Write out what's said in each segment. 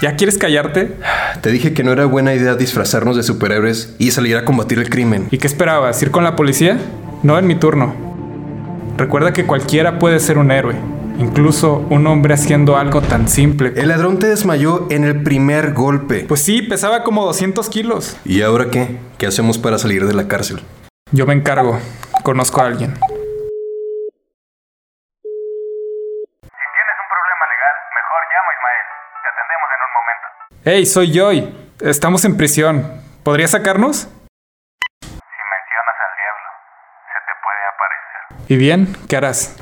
¿Ya quieres callarte? Te dije que no era buena idea disfrazarnos de superhéroes y salir a combatir el crimen. ¿Y qué esperabas? ¿Ir con la policía? No en mi turno. Recuerda que cualquiera puede ser un héroe. Incluso un hombre haciendo algo tan simple. El ladrón te desmayó en el primer golpe. Pues sí, pesaba como 200 kilos. ¿Y ahora qué? ¿Qué hacemos para salir de la cárcel? Yo me encargo. Conozco a alguien. Hey, soy Joy. Estamos en prisión. ¿Podrías sacarnos? Si mencionas al diablo, se te puede aparecer. ¿Y bien? ¿Qué harás?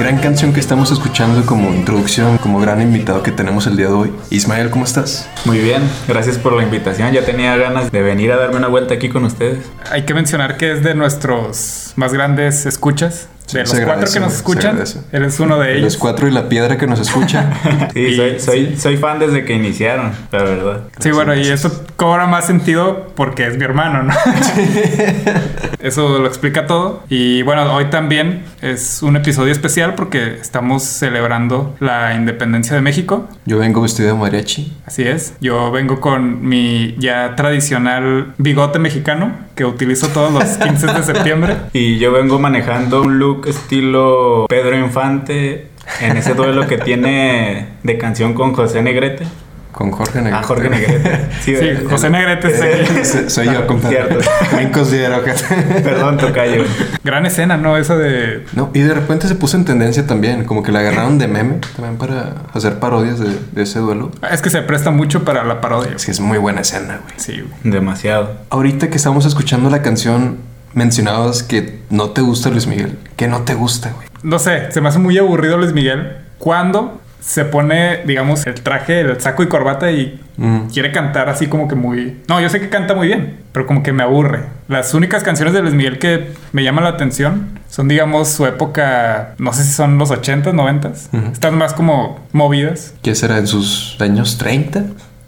Gran canción que estamos escuchando como introducción, como gran invitado que tenemos el día de hoy. Ismael, ¿cómo estás? Muy bien, gracias por la invitación. Ya tenía ganas de venir a darme una vuelta aquí con ustedes. Hay que mencionar que es de nuestros más grandes escuchas. De los cuatro que nos escuchan, eres uno de Los ellos. cuatro y la piedra que nos escucha. Sí, Y- soy, soy, soy fan desde que iniciaron, la verdad. Sí, bueno, y eso cobra más sentido porque es mi hermano, ¿no? eso lo explica todo. Y bueno, hoy también es un episodio especial porque estamos celebrando la independencia de México. Yo vengo vestido de mariachi. Así es. Yo vengo con mi ya tradicional bigote mexicano que utilizo todos los 15 de septiembre. Y yo vengo manejando un look estilo Pedro Infante en ese duelo que tiene de canción con José Negrete. Con Jorge Negrete. Ah, Jorge Negrete. Sí, José Negrete aquí. Sí, Soy yo, compadre. Cierto. Bien considero que... Perdón, tocayo. Gran escena, ¿no? Esa de... No, y de repente se puso en tendencia también, como que la agarraron de meme también para hacer parodias de, de ese duelo. Es que se presta mucho para la parodia. Es que es muy buena escena, güey. Sí, güey. Demasiado. Ahorita que estamos escuchando la canción, mencionabas que no te gusta Luis Miguel. Que no te gusta, güey. No sé, se me hace muy aburrido Luis Miguel cuando se pone, digamos, el traje, el saco y corbata y Mm. quiere cantar así como que muy... No, yo sé que canta muy bien, pero como que me aburre. Las únicas canciones de Luis Miguel que me llaman la atención son, digamos, su época, no sé si son los 80s, 90s. Ujú. Están más como movidas. ¿Qué será en sus años 30?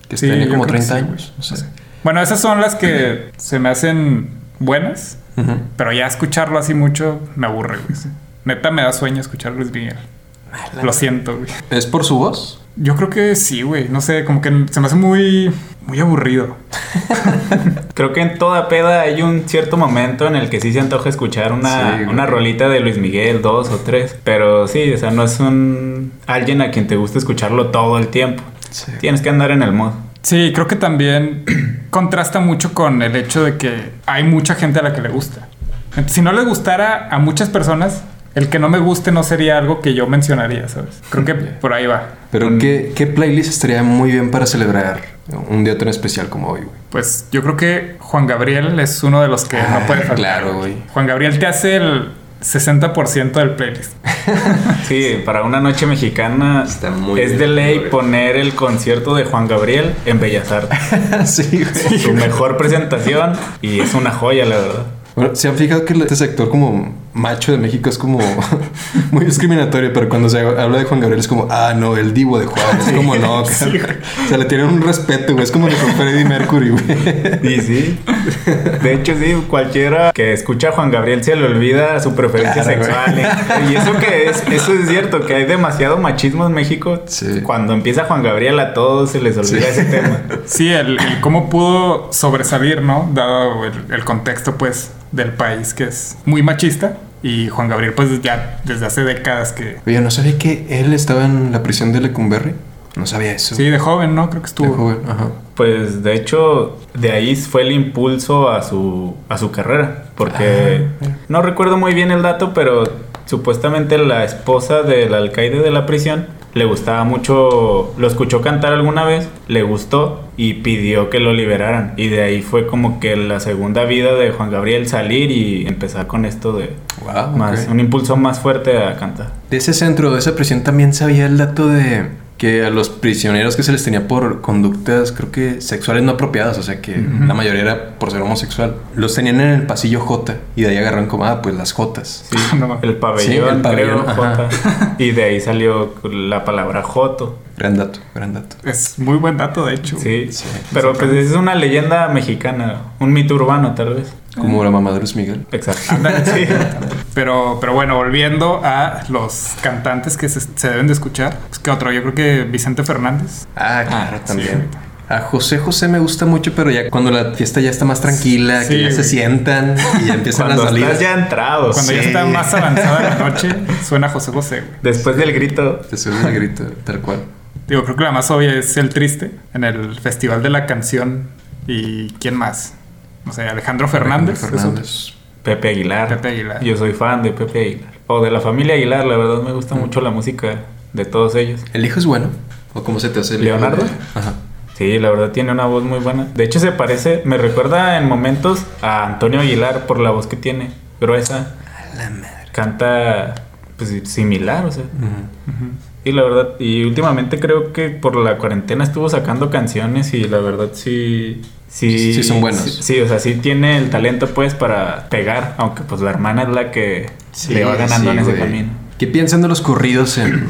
Que Sí, tenía como creo que 30 sí, años. No sé. Bueno, esas son las que se me hacen buenas, Pero ya escucharlo así mucho me aburre, güey. Neta me da sueño escuchar Luis Miguel. Lo siento, güey. ¿Es por su voz? Yo creo que sí, güey. No sé, como que se me hace muy, muy aburrido. Creo que en toda peda hay un cierto momento en el que sí se antoja escuchar una, Sí, una rolita de Luis Miguel, dos o tres. Pero sí, o sea, no es un alguien a quien te gusta escucharlo todo el tiempo. Sí. Tienes que andar en el mod. Sí, creo que también contrasta mucho con el hecho de que hay mucha gente a la que le gusta. Entonces, si no le gustara a muchas personas, el que no me guste no sería algo que yo mencionaría, ¿sabes? Creo que por ahí va. Pero Un- ¿qué, ¿qué playlist estaría muy bien para celebrar un día tan especial como hoy, güey? Pues yo creo que Juan Gabriel es uno de los que no puede faltar. Claro, güey. Juan Gabriel te hace el 60% del playlist. Sí, para una noche mexicana Está muy es bien, de ley poner el concierto de Juan Gabriel en Bellas Artes. sí, güey. Su mejor presentación y es una joya, la verdad. Bueno, se han fijado que este sector como macho de México es como muy discriminatorio, pero cuando se habla de Juan Gabriel es como, ah, no, el divo de Juan. Es como, no, Sí, o sea, le tienen un respeto, güey. Es como nuestro Freddie Mercury, güey. Y sí. De hecho, sí, cualquiera que escucha a Juan Gabriel se le olvida su preferencia Claro, sexual. ¿eh? Y eso que es, eso es cierto, que hay demasiado machismo en México. Sí. Cuando empieza Juan Gabriel a todos se les olvida Sí. ese tema. Sí, el, el cómo pudo sobresalir, ¿no? Dado el, el contexto, pues, del país que es muy machista. Y Juan Gabriel, pues, ya desde hace décadas que... Oye, ¿no sabía que él estaba en la prisión de Lecumberri? No sabía eso. Sí, de joven, ¿no? Creo que De estuvo. joven, ajá. Pues de hecho, de ahí fue el impulso a su, a su carrera. Porque Ah, no recuerdo muy bien el dato, pero supuestamente la esposa del alcaide de la prisión le gustaba mucho, lo escuchó cantar alguna vez, le gustó y pidió que lo liberaran. Y de ahí fue como que la segunda vida de Juan Gabriel salir y empezar con esto de Wow, más, un impulso más fuerte a cantar. De ese centro, de esa prisión, también sabía el dato de que a los prisioneros que se les tenía por conductas, creo que sexuales no apropiadas, o sea que la mayoría era por ser homosexual, los tenían en el pasillo J y de ahí agarraron como, ah, pues las Jotas. Sí, No el pabellón, Sí, el pabellón, creo. Jota. Y de ahí salió la palabra Joto. Gran dato, gran dato. Es muy buen dato, de hecho. Sí, Sí. pero pues es una leyenda mexicana, un mito urbano tal vez. Como la mamá de Luis Miguel. Exacto. Ándale, Sí. Pero, pero bueno, volviendo a los cantantes que se, se deben de escuchar. Pues, ¿Qué otro? Yo creo que Vicente Fernández. Ah, claro, sí. también. A José José me gusta mucho, pero ya cuando la fiesta ya está más tranquila, Sí, que ya se sientan y ya empiezan Cuando las salidas. estás ya entrado. Cuando ya Sí. está más avanzada la noche, suena José José, güey. Después del grito. Te subes el grito, tal cual. Digo, creo que la más obvia es El Triste, en el Festival de la Canción. ¿Y quién más? No sé, Alejandro Fernández. Alejandro. Pepe Aguilar. Pepe Aguilar. Yo soy fan de Pepe Aguilar. O de la familia Aguilar, la verdad me gusta mucho la música de todos ellos. ¿El hijo es bueno? ¿O cómo se te hace el hijo ¿Leonardo? de- Ajá. Sí, la verdad tiene una voz muy buena. De hecho se parece, me recuerda en momentos a Antonio Aguilar por la voz que tiene, gruesa. La madre. Canta pues similar, o sea. Y la verdad, y últimamente creo que por la cuarentena estuvo sacando canciones y la verdad sí... Sí, Sí son buenos. Sí, sí, o sea, sí tiene el talento pues para pegar, aunque pues la hermana es la que Sí, le va ganando sí, en ese güey. camino. ¿Qué piensan de los corridos en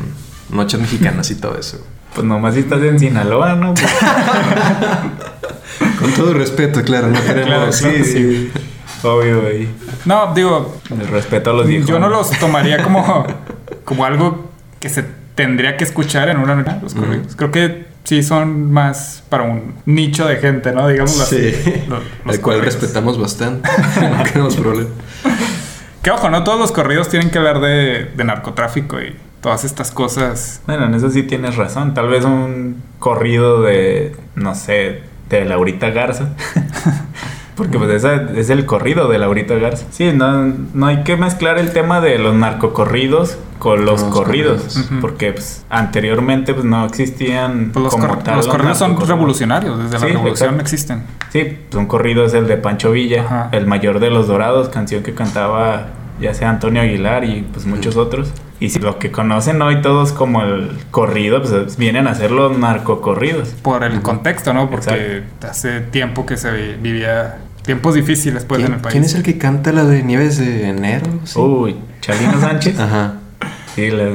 noches mexicanas y todo eso? Pues nomás si estás en Sinaloa, ¿no? Pues, Con todo respeto, claro, no queremos... Claro, claro. sí, sí. Obvio, güey. No, digo, El respeto a los viejos. yo no los tomaría como, como algo que se tendría que escuchar en una noche, los corridos. Creo que sí son más para un nicho de gente, ¿no? Digamos Sí, así. Los- los al cual corridos. respetamos bastante. no tenemos problema. Que ojo, no todos los corridos tienen que hablar de, de narcotráfico y todas estas cosas. Bueno, en eso sí tienes razón. Tal vez un corrido de, no sé, de Laurita Garza. Porque pues esa es el corrido de Laurita Garza. Sí, no, no hay que mezclar el tema de los narcocorridos con los corridos. Porque pues, anteriormente pues, no existían Pues los, como cor- tal los corridos son narcocorridos. revolucionarios, desde Sí, la revolución exacto. existen. Sí, pues, un corrido es el de Pancho Villa, Ajá. el mayor de los dorados, canción que cantaba ya sea Antonio Aguilar y pues muchos otros. Y si lo que conocen hoy todos como el corrido, pues vienen a ser los narcocorridos. Por el contexto, ¿no? Porque hace tiempo que se vi- vivía tiempos difíciles pues en ¿Quién, el país. quién es el que canta la de Nieves de Enero? Sí. Uy, Chalino Sánchez. Ajá. Sí, las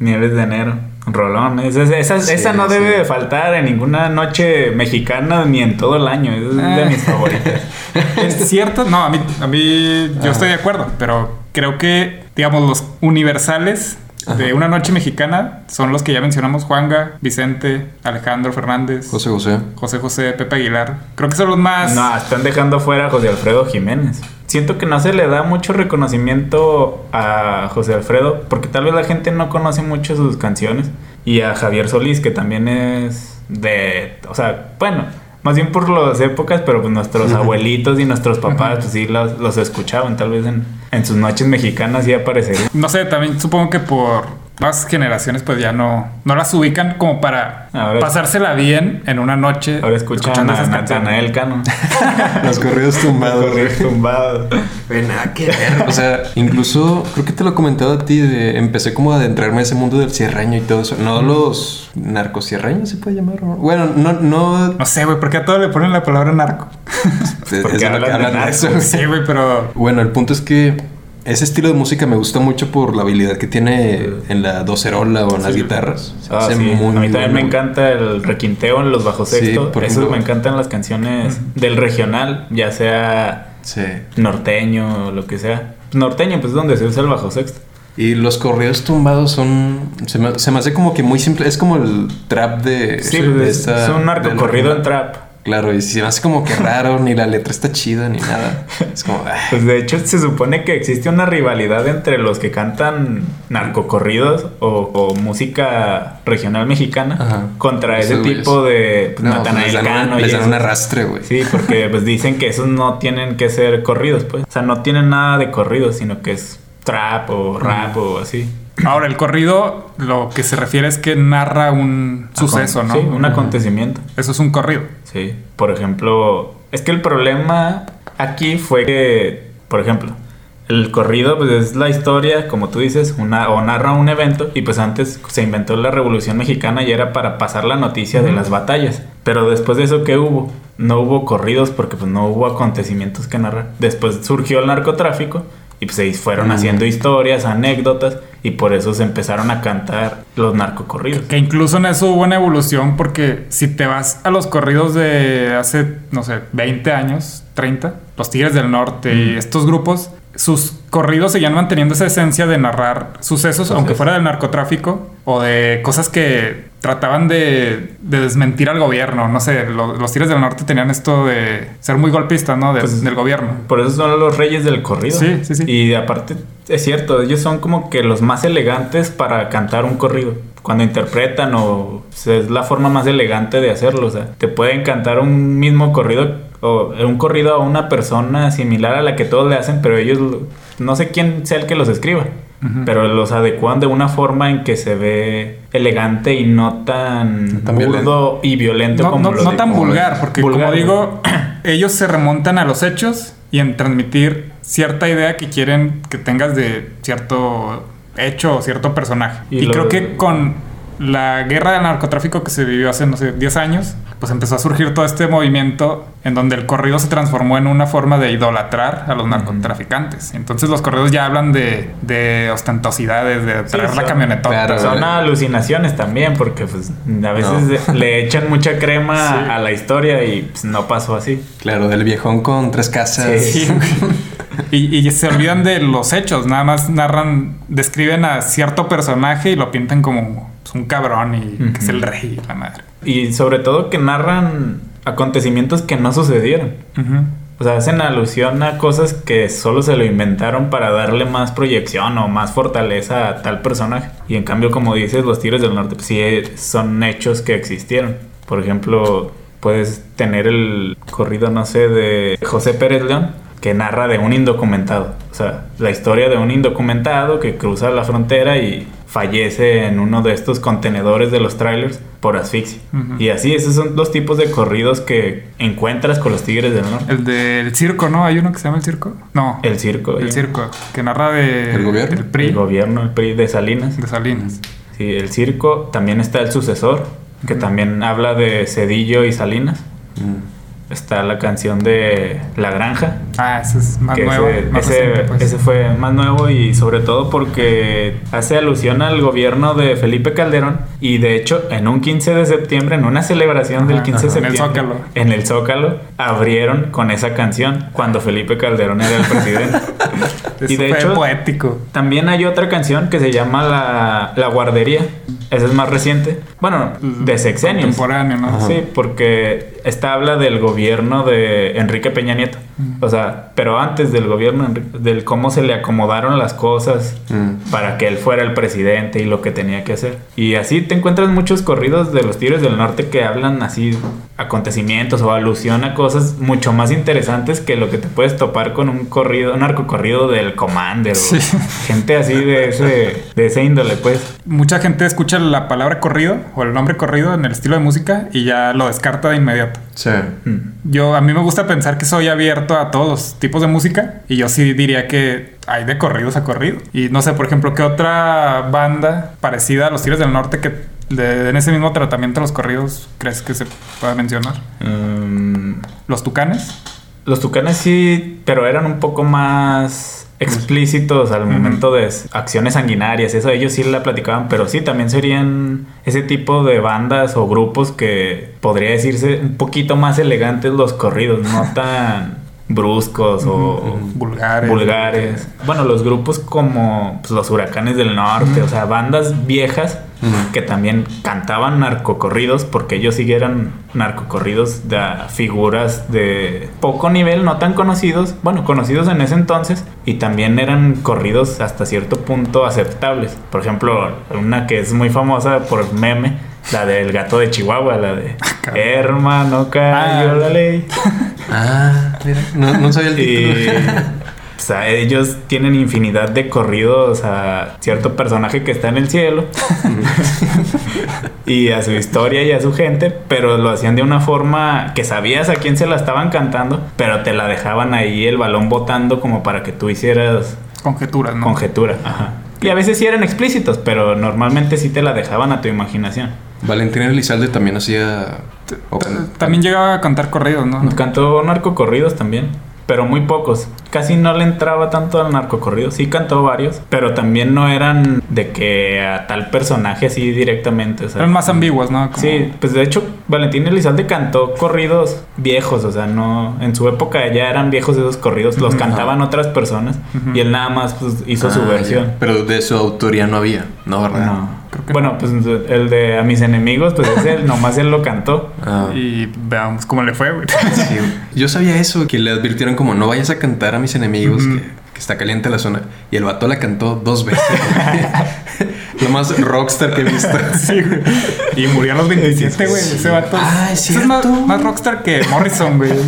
Nieves de Enero. Rolón. Esa, esa, Sí, esa no sí. debe de faltar en ninguna noche mexicana ni en todo el año. Es de Ah. mis favoritas. Es cierto, no, a mí, a mí yo estoy de acuerdo, pero creo que, digamos, los universales de una noche mexicana son los que ya mencionamos, Juanga, Vicente, Alejandro Fernández, José José. José José, Pepe Aguilar. Creo que son los más... No, están dejando fuera a José Alfredo Jiménez. Siento que no se le da mucho reconocimiento a José Alfredo, porque tal vez la gente no conoce mucho sus canciones. Y a Javier Solís, que también es de. O sea, bueno, más bien por las épocas, pero pues nuestros abuelitos y nuestros papás, pues sí los, los escuchaban. Tal vez en, en sus noches mexicanas sí aparecería. No sé, también supongo que por más generaciones pues ya no, no las ubican como para Ahora- pasársela bien en una noche. Ahora escuchan escuchando a. Natanael Cano. Los corridos tumbados. Correr tumbado. Güey, nada que ver. O sea, incluso creo que te lo he comentado a ti. De, empecé como a adentrarme a ese mundo del cierreño y todo eso. No los narcosierreños se puede llamar. ¿no? Bueno, no, no. No sé, güey, ¿por qué a todo le ponen la palabra narco? es Porque que hablan de de eso. Sí, güey, pero... Bueno, el punto es que ese estilo de música me gusta mucho por la habilidad que tiene en la docerola o en las Sí. guitarras. Ah, sí. muy, a mí también me encanta el requinteo en los bajos Sí, sexto. por Eso ejemplo. me encantan las canciones del regional, ya sea Sí. norteño o lo que sea. Norteño, pues es donde se usa el bajo sexto. Y los corridos tumbados son. Se me, se me hace como que muy simple. Es como el trap de. Sí, de pues, es, esta- es un en trap. Claro, y se me hace como que raro, ni la letra está chida, ni nada. Es como. ah. Pues de hecho se supone que existe una rivalidad entre los que cantan narcocorridos o, o música regional mexicana Ajá. contra ese güeyes. tipo de pues, No, pues les dan, y les dan esos. un arrastre, güey. Sí, porque pues dicen que esos no tienen que ser corridos, pues. O sea, no tienen nada de corridos, sino que es trap o rap o así. Ahora, el corrido lo que se refiere es que narra un suceso, ¿no? Sí, un acontecimiento. Eso es un corrido. Sí. Por ejemplo, es que el problema aquí fue que, por ejemplo, el corrido pues es la historia, como tú dices, una, o narra un evento y pues antes se inventó la Revolución Mexicana y era para pasar la noticia de las batallas. Pero después de eso, ¿qué hubo? No hubo corridos porque pues no hubo acontecimientos que narrar. Después surgió el narcotráfico y pues se fueron haciendo historias, anécdotas y por eso se empezaron a cantar los narcocorridos. Que incluso en eso hubo una evolución porque si te vas a los corridos de hace, no sé, 20 años, 30, los Tigres del Norte y estos grupos, sus corridos seguían manteniendo esa esencia de narrar sucesos, aunque fuera del narcotráfico o de cosas que trataban de, de desmentir al gobierno. No sé, lo- los Tigres del Norte tenían esto de ser muy golpistas, ¿no? De- Pues, del gobierno. Por eso son los reyes del corrido. Sí, sí, sí. Y aparte, es cierto, ellos son como que los más elegantes para cantar un corrido. Cuando interpretan o, sea, es la forma más elegante de hacerlo. O sea, te pueden cantar un mismo corrido o un corrido a una persona similar a la que todos le hacen, pero ellos, lo- no sé quién sea el que los escriba. Pero los adecuan de una forma en que se ve elegante y no tan, Tan burdo y violento No, como no- lo no tan vulgar, porque vulgar, como digo, ellos se remontan a los hechos y en transmitir cierta idea que quieren que tengas de cierto hecho o cierto personaje. Y Y, lo- creo que con la guerra del narcotráfico que se vivió hace, no sé, 10 años, pues empezó a surgir todo este movimiento en donde el corrido se transformó en una forma de idolatrar a los narcotraficantes. Entonces los corridos ya hablan de, de ostentosidades, de traer la camionetota. claro, Son alucinaciones también, porque pues a veces le echan mucha crema a la historia y pues, no pasó así. Claro, del viejón con tres casas. Sí. Y, y se olvidan de los hechos, nada más narran, describen a cierto personaje y lo pintan como pues, un cabrón y que es el rey y la madre. Y sobre todo que narran acontecimientos que no sucedieron. Ujú. O sea, hacen alusión a cosas que solo se lo inventaron para darle más proyección o más fortaleza a tal personaje. Y en cambio, como dices, los Tigres del Norte, pues sí eh, son hechos que existieron. Por ejemplo, puedes tener el corrido, no sé, de José Pérez León, que narra de un indocumentado. O sea, la historia de un indocumentado que cruza la frontera y fallece en uno de estos contenedores de los trailers por asfixia. Y así, esos son los tipos de corridos que encuentras con los Tigres del Norte. El del circo, ¿no? ¿Hay uno que se llama el circo? No. El circo. El circo, que narra de, ¿El gobierno? del PRI, El gobierno, el PRI de Salinas. de Salinas. Sí, el circo. También está el sucesor, que también habla de Cedillo y Salinas. Mm. Está la canción de La Granja. Ah, ese es más nuevo. ese, más ese- reciente, pues. ese fue más nuevo y sobre todo porque hace alusión al gobierno de Felipe Calderón y de hecho en un 15 de septiembre, en una celebración del Ajá, 15 de ajá, en el septiembre, Zócalo. en el Zócalo, abrieron con esa canción cuando Felipe Calderón era el presidente. Y de fue hecho, poético. también hay otra canción que se llama La, La Guardería. Esa es más reciente. Bueno, de sexenios. Contemporáneo, ¿no? Sí, porque esta habla del gobierno de Enrique Peña Nieto. O sea, pero antes del gobierno, del cómo se le acomodaron las cosas Mm. para que él fuera el presidente y lo que tenía que hacer. Y así te encuentras muchos corridos de los Tigres del Norte que hablan así acontecimientos o alusión a cosas mucho más interesantes que lo que te puedes topar con un corrido, un narcocorrido del Commander Sí. gente así de ese, de ese índole, pues. Mucha gente escucha la palabra corrido o el nombre corrido en el estilo de música y ya lo descarta de inmediato. Sí. Mm. Yo, a mí me gusta pensar que soy abierto a todos los tipos de música y yo sí diría que hay de corridos a corrido. Y no sé, por ejemplo, ¿qué otra banda parecida a los Tigres del Norte que le den ese mismo tratamiento los corridos crees que se pueda mencionar? Mm, ¿Los Tucanes? Los tucanes sí, pero eran un poco más explícitos al momento de acciones sanguinarias. Eso ellos sí la platicaban, pero sí, también serían ese tipo de bandas o grupos que podría decirse un poquito más elegantes los corridos, no tan bruscos o Vulgares. vulgares. Bueno, los grupos como pues, los huracanes del norte, o sea, bandas viejas que también cantaban narcocorridos porque ellos sí eran narcocorridos de figuras de poco nivel, no tan conocidos, bueno, conocidos en ese entonces y también eran corridos hasta cierto punto aceptables. Por ejemplo, una que es muy famosa por meme, la del gato de Chihuahua, la de Hermano cayó Ah. la ley. Ah, mira. No, no sabía el Y, título. O sea, ellos tienen infinidad de corridos a cierto personaje que está en el cielo y a su historia y a su gente, pero lo hacían de una forma que sabías a quién se la estaban cantando, pero te la dejaban ahí el balón botando como para que tú hicieras Conjeturas, ¿no? conjetura. Ajá. Y a veces sí eran explícitos, pero normalmente sí te la dejaban a tu imaginación. Valentín Elizalde también hacía. También llegaba a cantar corridos, ¿no? Cantó narcocorridos también, pero muy pocos. Casi no le entraba tanto al narcocorrido. Sí cantó varios, pero también no eran de que a tal personaje así directamente. O sea, Eran más ambiguos, ¿no? Como- Sí, pues de hecho Valentín Elizalde cantó corridos viejos, o sea, no en su época ya eran viejos esos corridos, los cantaban otras personas y él nada más pues, hizo su Ah, versión. ya. Pero de su autoría no había, ¿no? ¿Verdad? No. Creo que bueno, pues el de A mis enemigos, pues ese nomás él lo cantó. Ah, Y veamos cómo le fue, güey. sí. Yo sabía eso, que le advirtieron como no vayas a cantar a mis enemigos, que, que está caliente la zona. Y el vato la cantó dos veces. Lo más rockstar que he visto. Sí, güey. Y murió a los 27, güey. Ese vato. Ah, es más, cierto. más rockstar que Morrison, güey.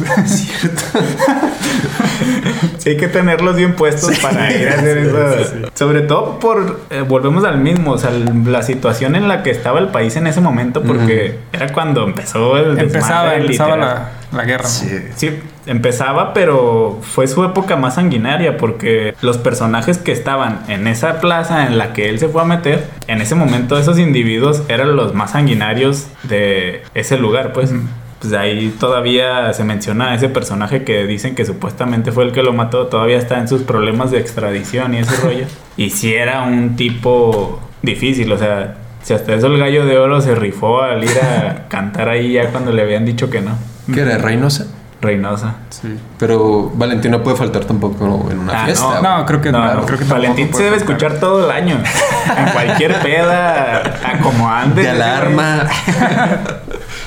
Sí, hay que tenerlos bien puestos para ir a hacer eso. Sobre todo por, eh, volvemos al mismo, o sea, la situación en la que estaba el país en ese momento, porque era cuando empezó el empezaba desmadre, empezaba la, la guerra. Sí. Empezaba, pero fue su época más sanguinaria porque los personajes que estaban en esa plaza en la que él se fue a meter, en ese momento esos individuos eran los más sanguinarios de ese lugar, pues. Pues ahí todavía se menciona a ese personaje que dicen que supuestamente fue el que lo mató, todavía está en sus problemas de extradición y ese rollo. Y si era un tipo difícil, o sea, si hasta eso el gallo de oro se rifó al ir a cantar ahí ya cuando le habían dicho que no. ¿Qué era? ¿Reynosa? Reynosa. Sí. Pero Valentín no puede faltar tampoco en una Ah, fiesta. No, creo que no. No, creo que Valentín se debe escuchar todo el año. En cualquier peda, a como ande. De alarma.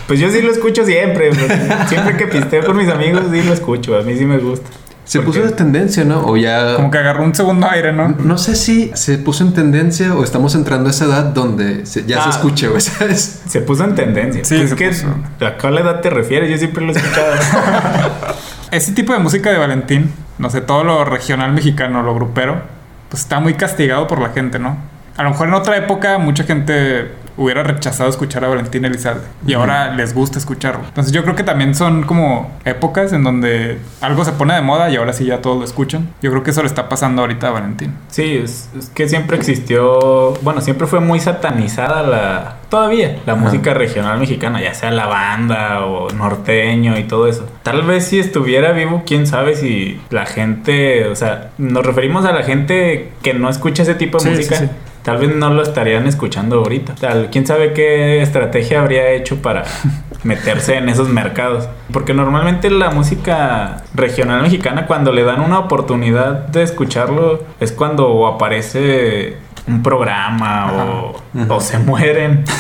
Pues yo sí lo escucho siempre. pues, Siempre que pisteo con mis amigos, sí lo escucho. A mí sí me gusta. Se puso de tendencia, ¿no? O ya. Como que agarró un segundo aire, ¿no? No sé si se puso en tendencia o estamos entrando a esa edad donde se- ya se Ah. escucha, güey, ¿sabes? Se puso en tendencia. Sí, Pues es que puso. ¿A cuál edad te refieres? Yo siempre lo he escuchado. Ese tipo de música de Valentín, no sé, todo lo regional mexicano, lo grupero, pues está muy castigado por la gente, ¿no? A lo mejor en otra época mucha gente hubiera rechazado escuchar a Valentín Elizalde y ahora les gusta escucharlo. Entonces yo creo que también son como épocas en donde algo se pone de moda y ahora sí ya todos lo escuchan. Yo creo que eso le está pasando ahorita a Valentín. Sí, es, es que siempre existió, bueno, siempre fue muy satanizada la, todavía, la música regional mexicana, ya sea la banda o norteño y todo eso. Tal vez si estuviera vivo, quién sabe si la gente, o sea, nos referimos a la gente que no escucha ese tipo de Sí, música. sí, sí. Tal vez no lo estarían escuchando ahorita. Tal, quién sabe qué estrategia habría hecho para meterse en esos mercados. Porque normalmente la música regional mexicana, cuando le dan una oportunidad de escucharlo, es cuando aparece un programa o, o se mueren.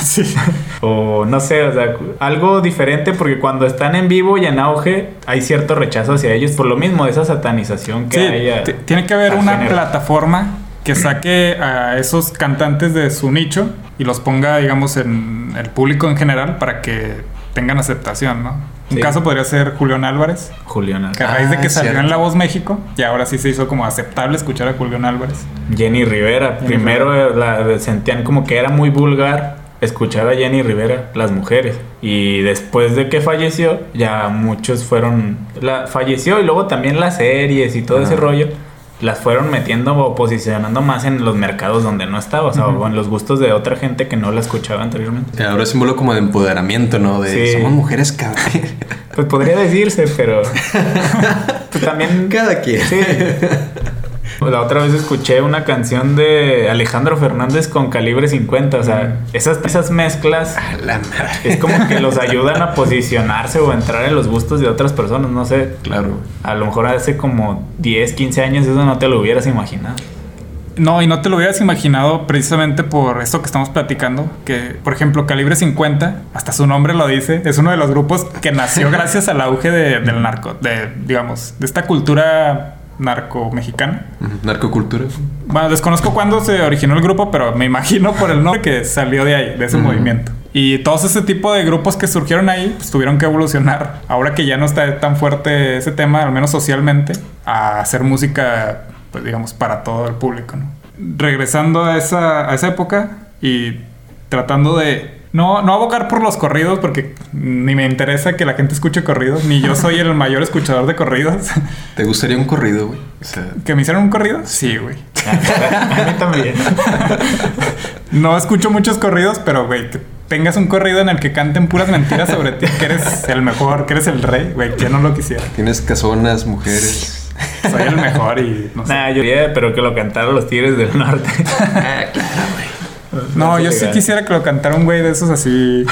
O no sé, o sea, algo diferente porque cuando están en vivo y en auge hay cierto rechazo hacia ellos por lo mismo de esa satanización que Sí, hay. a- tiene que haber una género. plataforma que saque a esos cantantes de su nicho y los ponga, digamos, en el público en general para que tengan aceptación, ¿no? Un caso podría ser Julián Álvarez, Julián que a Álvarez. raíz de Ah, que salió cierto. en La Voz México, y ahora sí se hizo como aceptable escuchar a Julián Álvarez. Jenny Rivera. Jenny Primero eh, la sentían como que era muy vulgar escuchar a Jenny Rivera, las mujeres. Y después de que falleció, ya muchos fueron... La, falleció y luego también las series y todo ese rollo. Las fueron metiendo o posicionando más en los mercados donde no estaba, o sea, o en los gustos de otra gente que no la escuchaba anteriormente. Ahora es símbolo como de empoderamiento, ¿no? De Sí. somos mujeres cabrón. Pues podría decirse, pero pues también Cada quien. Sí. La otra vez escuché una canción de Alejandro Fernández con calibre 50. O sea, esas, esas mezclas es como que los ayudan a posicionarse o a entrar en los gustos de otras personas. No sé. Claro. A lo mejor hace como 10, 15 años eso no te lo hubieras imaginado. No, y no te lo hubieras imaginado precisamente por esto que estamos platicando, que por ejemplo Calibre 50, hasta su nombre lo dice, es uno de los grupos que nació gracias al auge de- del narco, de digamos, de esta cultura narco mexicana. Narcocultura. Bueno, desconozco cuándo se originó el grupo, pero me imagino por el nombre que salió de ahí, de ese movimiento. Y todos ese tipo de grupos que surgieron ahí, pues tuvieron que evolucionar. Ahora que ya no está tan fuerte ese tema, al menos socialmente, a hacer música, pues digamos, para todo el público, ¿no? Regresando a esa, a esa época y tratando de no, no abocar por los corridos porque ni me interesa que la gente escuche corridos, ni yo soy el mayor escuchador de corridos. ¿Te gustaría un corrido, güey? O sea, ¿Que me hicieron un corrido? Sí, güey. A mí también. No escucho muchos corridos, pero, güey, que tengas un corrido en el que canten puras mentiras sobre ti, que eres el mejor, que eres el rey, güey, que no lo quisiera. tienes casonas, mujeres. Soy el mejor y no sé. Nah, yo diría, pero que lo cantaron los Tigres del Norte. ah, claro. No, yo sí quisiera que lo cantara un güey de esos así.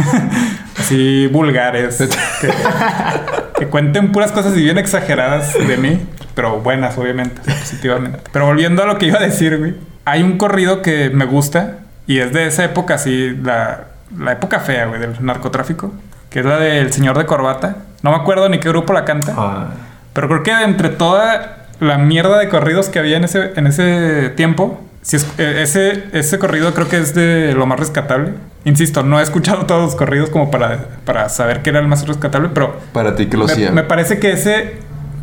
así vulgares. Que, que cuenten puras cosas y bien exageradas de mí. Pero buenas, obviamente, positivamente. Pero volviendo a lo que iba a decir, güey. Hay un corrido que me gusta. Y es de esa época, así, la, la época fea, güey, del narcotráfico. Que es la del señor de corbata. No me acuerdo ni qué grupo la canta. Ah, Pero creo que entre toda la mierda de corridos que había en ese, en ese tiempo, si es- eh, ese, ese corrido creo que es de lo más rescatable. Insisto, no he escuchado todos los corridos como para, para saber qué era el más rescatable, pero Para ti que lo me, hacía. me parece que ese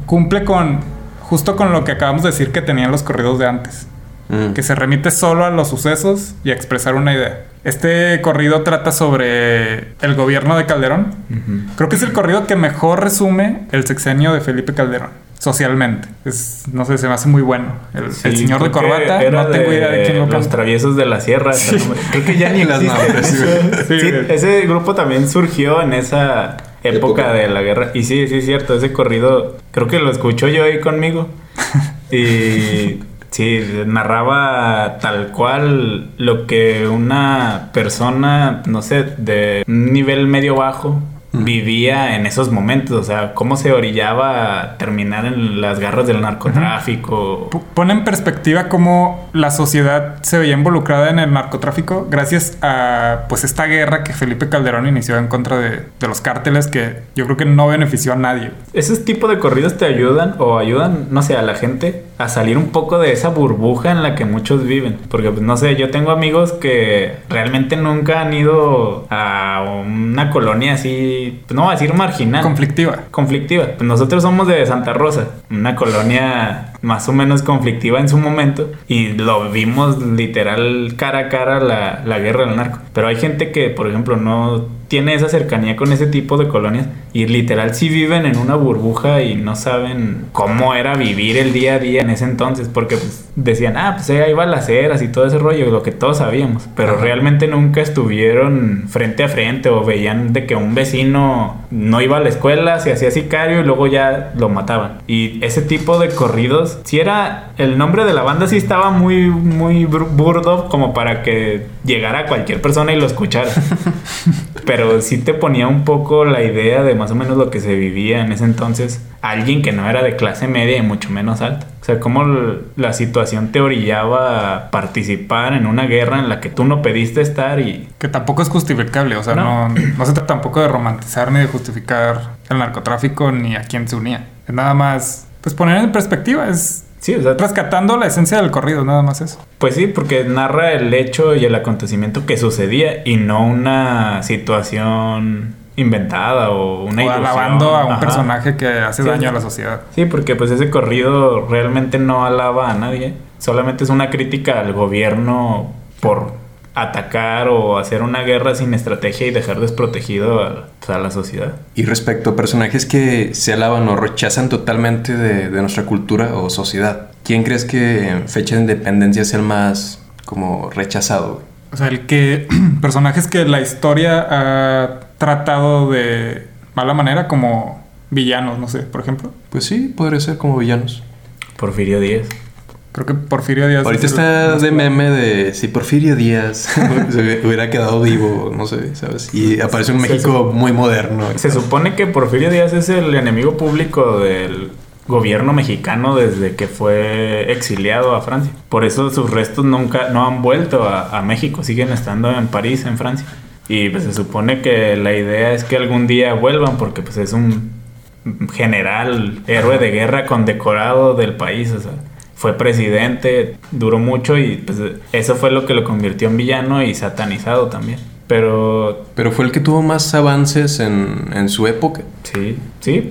cumple con justo con lo que acabamos de decir que tenían los corridos de antes. Mm. Que se remite solo a los sucesos y a expresar una idea. Este corrido trata sobre el gobierno de Calderón. Creo que es el corrido que mejor resume el sexenio de Felipe Calderón. Socialmente. Es, no sé, se me hace muy bueno. El, señor de corbata, no tengo idea de quién lo Los traviesos de la sierra. Creo que ya ni Las nombres, sí, güey. Sí, Sí, güey. ese grupo también surgió en esa época, Época. de la guerra. Y sí, sí, es cierto. Ese corrido, creo que lo escuchó yo ahí conmigo. Y sí, narraba tal cual lo que una persona, no sé, de un nivel medio bajo vivía en esos momentos, o sea, cómo se orillaba a terminar en las garras del narcotráfico. Pone en perspectiva cómo la sociedad se veía involucrada en el narcotráfico gracias a pues esta guerra que Felipe Calderón inició en contra de, de los cárteles que yo creo que no benefició a nadie. Ese tipo de corridos te ayudan o ayudan, no sé, a la gente a salir un poco de esa burbuja en la que muchos viven. Porque, pues, no sé, yo tengo amigos que realmente nunca han ido a una colonia así, pues, no voy a decir marginal. Conflictiva. conflictiva. Pues nosotros somos de Santa Rosa, una colonia más o menos conflictiva en su momento y lo vimos literal cara a cara la, la guerra del narco. Pero hay gente que, por ejemplo, no tiene esa cercanía con ese tipo de colonias y literal sí viven en una burbuja y no saben cómo era vivir el día a día en ese entonces porque pues, decían, ah, pues hay balaceras y todo ese rollo, lo que todos sabíamos, pero Ajá. realmente nunca estuvieron frente a frente o veían de que un vecino no iba a la escuela, se hacía sicario y luego ya lo mataban. Y ese tipo de corridos, si era el nombre de la banda, sí estaba muy, muy bur- burdo como para que llegara cualquier persona y lo escuchara. Pero sí te ponía un poco la idea de más o menos lo que se vivía en ese entonces. Alguien que no era de clase media y mucho menos alta. O sea, cómo la situación te orillaba a participar en una guerra en la que tú no pediste estar y Que tampoco es justificable, o sea, No. no, no se trata tampoco de romantizar ni de justificar el narcotráfico ni a quién se unía. Es nada más, pues poner en perspectiva, es Sí, o sea, rescatando la esencia del corrido, nada más eso. pues sí, porque narra el hecho y el acontecimiento que sucedía y no una situación inventada o una o ilusión. alabando a un Ajá. personaje que hace Sí, daño sí. a la sociedad. Sí, porque pues ese corrido realmente no alaba a nadie. Solamente es una crítica al gobierno por atacar o hacer una guerra sin estrategia y dejar desprotegido a, a la sociedad. Y respecto a personajes que se alaban o rechazan totalmente de, de nuestra cultura o sociedad, ¿quién crees que en fecha de independencia es el más como rechazado? O sea, el que personajes que la historia ha tratado de mala manera como villanos, no sé, por ejemplo. Pues sí, podría ser como villanos. Porfirio Díaz. Creo que Porfirio Díaz. Ahorita es está de meme de si Porfirio Díaz se hubiera quedado vivo, no sé, ¿sabes? Y aparece un México muy moderno. Se supone que Porfirio Díaz es el enemigo público del gobierno mexicano desde que fue exiliado a Francia. Por eso sus restos nunca no han vuelto a, a México, siguen estando en París, en Francia. Y pues se supone que la idea es que algún día vuelvan porque pues es un general, héroe de guerra condecorado del país, o sea, fue presidente, duró mucho y pues eso fue lo que lo convirtió en villano y satanizado también. Pero Pero fue el que tuvo más avances en, en su época. sí, sí,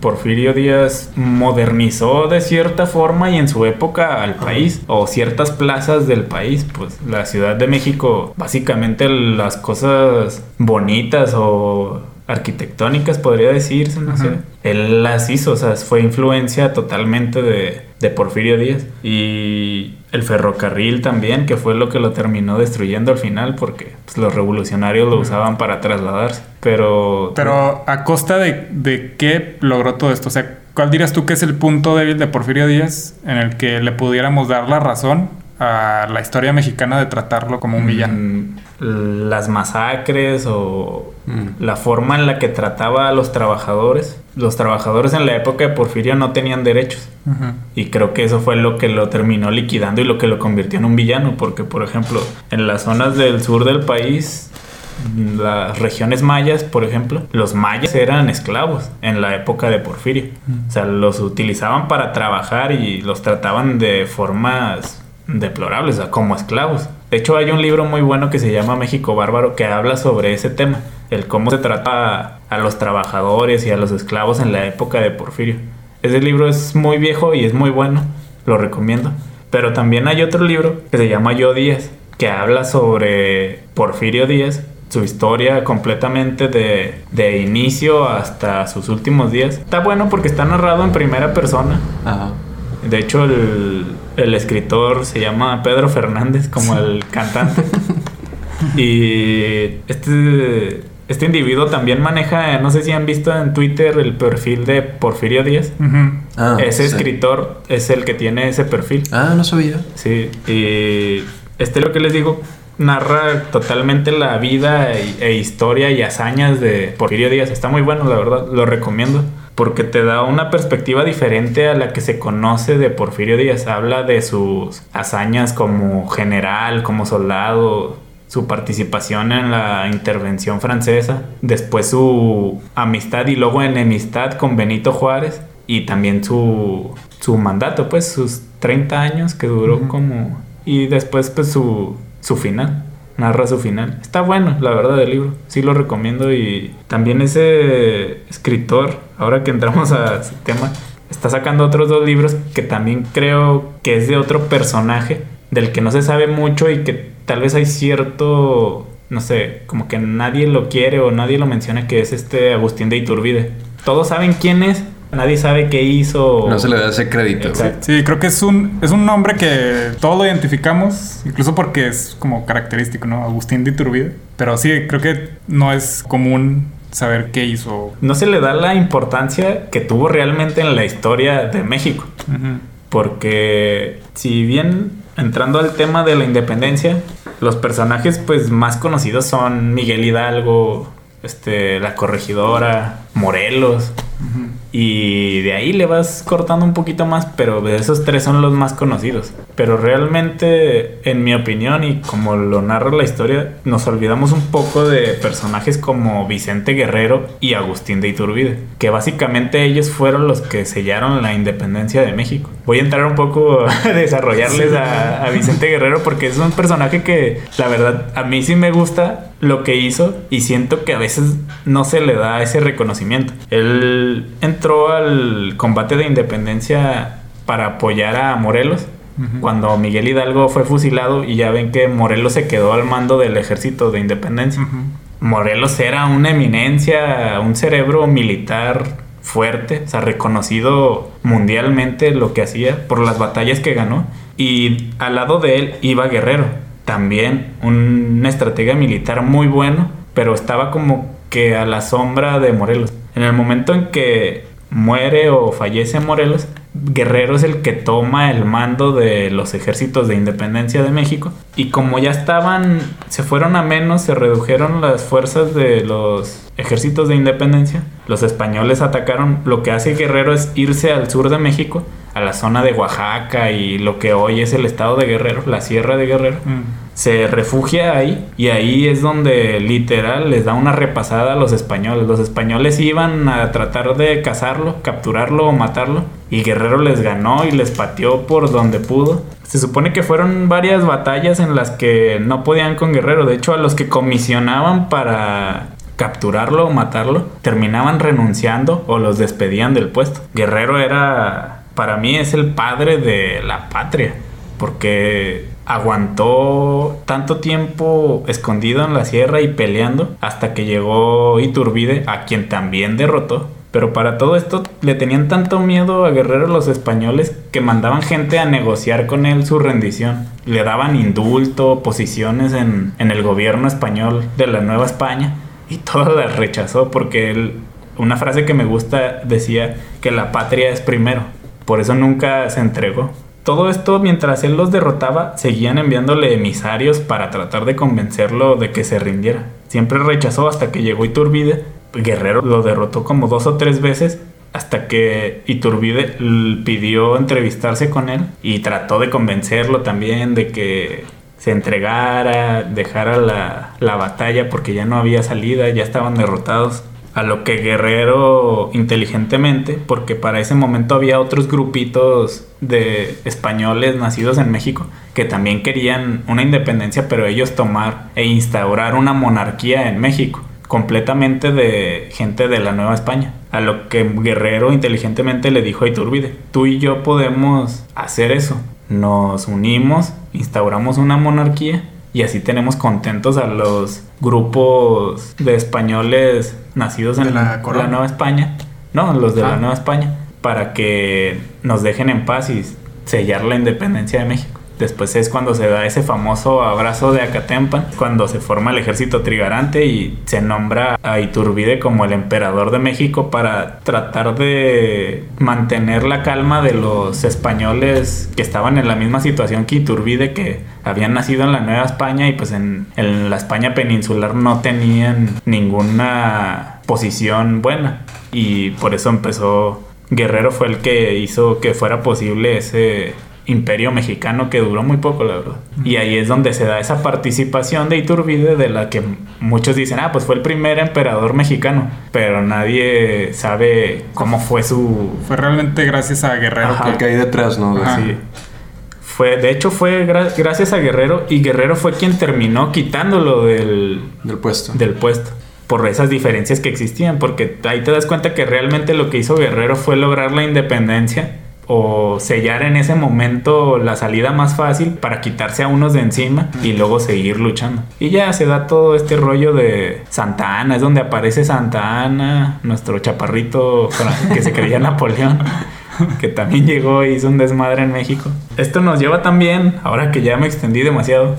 Porfirio Díaz modernizó de cierta forma y en su época al país o ciertas plazas del país, pues la Ciudad de México, básicamente las cosas bonitas o arquitectónicas podría decirse, no sé. Él las hizo, o sea, fue influencia totalmente de, de Porfirio Díaz. Y el ferrocarril también, que fue lo que lo terminó destruyendo al final, porque pues, los revolucionarios lo usaban para trasladarse. Pero... Pero a costa de, de qué logró todo esto. O sea, ¿cuál dirías tú que es el punto débil de Porfirio Díaz en el que le pudiéramos dar la razón a la historia mexicana de tratarlo como un villano? Mm, las masacres o Mm. la forma en la que trataba a los trabajadores. Los trabajadores en la época de Porfirio no tenían derechos. Y creo que eso fue lo que lo terminó liquidando y lo que lo convirtió en un villano. Porque, por ejemplo, en las zonas del sur del país, las regiones mayas, por ejemplo, los mayas eran esclavos en la época de Porfirio. O sea, los utilizaban para trabajar y los trataban de formas deplorables, o sea, como esclavos. De hecho, hay un libro muy bueno que se llama México Bárbaro que habla sobre ese tema, el cómo se trata a los trabajadores y a los esclavos en la época de Porfirio. Ese libro es muy viejo y es muy bueno, lo recomiendo. Pero también hay otro libro que se llama Yo Díaz, que habla sobre Porfirio Díaz, su historia completamente de, de inicio hasta sus últimos días. Está bueno porque está narrado en primera persona. Ajá. De hecho, el, el escritor se llama Pedro Fernández, como el cantante. y este, este individuo también maneja, no sé si han visto en Twitter el perfil de Porfirio Díaz. Ah, ese sí. escritor es el que tiene ese perfil. Ah, no sabía. Sí, y este lo que les digo narra totalmente la vida e, e historia y hazañas de Porfirio Díaz. Está muy bueno, la verdad, lo recomiendo. Porque te da una perspectiva diferente a la que se conoce de Porfirio Díaz. Habla de sus hazañas como general, como soldado, su participación en la intervención francesa, después su amistad y luego enemistad con Benito Juárez y también su, su mandato, pues sus 30 años que duró como... Y después pues su, su final, narra su final. Está bueno, la verdad, el libro. Sí lo recomiendo y también ese escritor, ahora que entramos a ese tema, está sacando otros dos libros que también creo que es de otro personaje del que no se sabe mucho y que tal vez hay cierto, no sé, como que nadie lo quiere o nadie lo menciona, que es este Agustín de Iturbide. Todos saben quién es, nadie sabe qué hizo. No se le da ese crédito. Exacto. Sí, creo que es un, es un nombre que todos lo identificamos, incluso porque es como característico, ¿no? Agustín de Iturbide. Pero sí, creo que no es común saber qué hizo. No se le da la importancia que tuvo realmente en la historia de México. Porque si bien entrando al tema de la independencia, los personajes pues más conocidos son Miguel Hidalgo, este, la corregidora, Morelos. Y de ahí le vas cortando un poquito más, pero de esos tres son los más conocidos. Pero realmente, en mi opinión y como lo narra la historia, nos olvidamos un poco de personajes como Vicente Guerrero y Agustín de Iturbide, que básicamente ellos fueron los que sellaron la independencia de México. Voy a entrar un poco a desarrollarles a, a Vicente Guerrero porque es un personaje que la verdad a mí sí me gusta lo que hizo y siento que a veces no se le da ese reconocimiento. Él entró al combate de independencia para apoyar a Morelos cuando Miguel Hidalgo fue fusilado y ya ven que Morelos se quedó al mando del ejército de independencia. Morelos era una eminencia, un cerebro militar fuerte, o sea, reconocido mundialmente lo que hacía por las batallas que ganó. Y al lado de él iba Guerrero, también un estratega militar muy bueno, pero estaba como que a la sombra de Morelos. En el momento en que muere o fallece Morelos, Guerrero es el que toma el mando de los ejércitos de independencia de México. Y como ya estaban, se fueron a menos, se redujeron las fuerzas de los ejércitos de independencia, los españoles atacaron. Lo que hace Guerrero es irse al sur de México, a la zona de Oaxaca y lo que hoy es el estado de Guerrero, la sierra de Guerrero. Mm. Se refugia ahí y ahí es donde literal les da una repasada a los españoles. Los españoles iban a tratar de cazarlo, capturarlo o matarlo y Guerrero les ganó y les pateó por donde pudo. Se supone que fueron varias batallas en las que no podían con Guerrero. De hecho, a los que comisionaban para capturarlo o matarlo, terminaban renunciando o los despedían del puesto. Guerrero era, para mí, es el padre de la patria, porque aguantó tanto tiempo escondido en la sierra y peleando hasta que llegó Iturbide, a quien también derrotó. Pero para todo esto le tenían tanto miedo a Guerrero los españoles que mandaban gente a negociar con él su rendición. Le daban indulto, posiciones en, el gobierno español de la Nueva España y todo las rechazó porque él, una frase que me gusta decía que la patria es primero. Por eso nunca se entregó. Todo esto mientras él los derrotaba, seguían enviándole emisarios para tratar de convencerlo de que se rindiera. Siempre rechazó hasta que llegó Iturbide. Guerrero lo derrotó como dos o tres veces hasta que Iturbide pidió entrevistarse con él y trató de convencerlo también de que se entregara, dejara la, la batalla porque ya no había salida, ya estaban derrotados. A lo que Guerrero inteligentemente, porque para ese momento había otros grupitos de españoles nacidos en México que también querían una independencia, pero ellos tomar e instaurar una monarquía en México, completamente de gente de la Nueva España. A lo que Guerrero inteligentemente le dijo a Iturbide, tú y yo podemos hacer eso. Nos unimos, instauramos una monarquía y así tenemos contentos a los grupos de españoles nacidos en la. Nueva España. No, los de Ah. la Nueva España. Para que nos dejen en paz y sellar la independencia de México. Después es cuando se da ese famoso abrazo de Acatempan, cuando se forma el ejército trigarante y se nombra a Iturbide como el emperador de México para tratar de mantener la calma de los españoles que estaban en la misma situación que Iturbide, que habían nacido en la Nueva España y pues en, en la España peninsular no tenían ninguna posición buena. Y por eso empezó Guerrero fue el que hizo que fuera posible ese imperio mexicano que duró muy poco, la verdad. Y ahí es donde se da esa participación de Iturbide de la que muchos dicen, ah, pues fue el primer emperador mexicano, pero nadie sabe cómo fue su... Fue realmente gracias a Guerrero Ajá. Que hay detrás, ¿no? Ajá. Sí. Fue, de hecho fue gra- gracias a Guerrero y Guerrero fue quien terminó quitándolo del, Del puesto. del puesto por esas diferencias que existían, porque ahí te das cuenta que realmente lo que hizo Guerrero fue lograr la independencia o sellar en ese momento la salida más fácil para quitarse a unos de encima y luego seguir luchando. Y ya se da todo este rollo de Santa Ana, es donde aparece Santa Ana, nuestro chaparrito que se creía Napoleón. Que también llegó y hizo un desmadre en México. Esto nos lleva también, ahora que ya me extendí demasiado,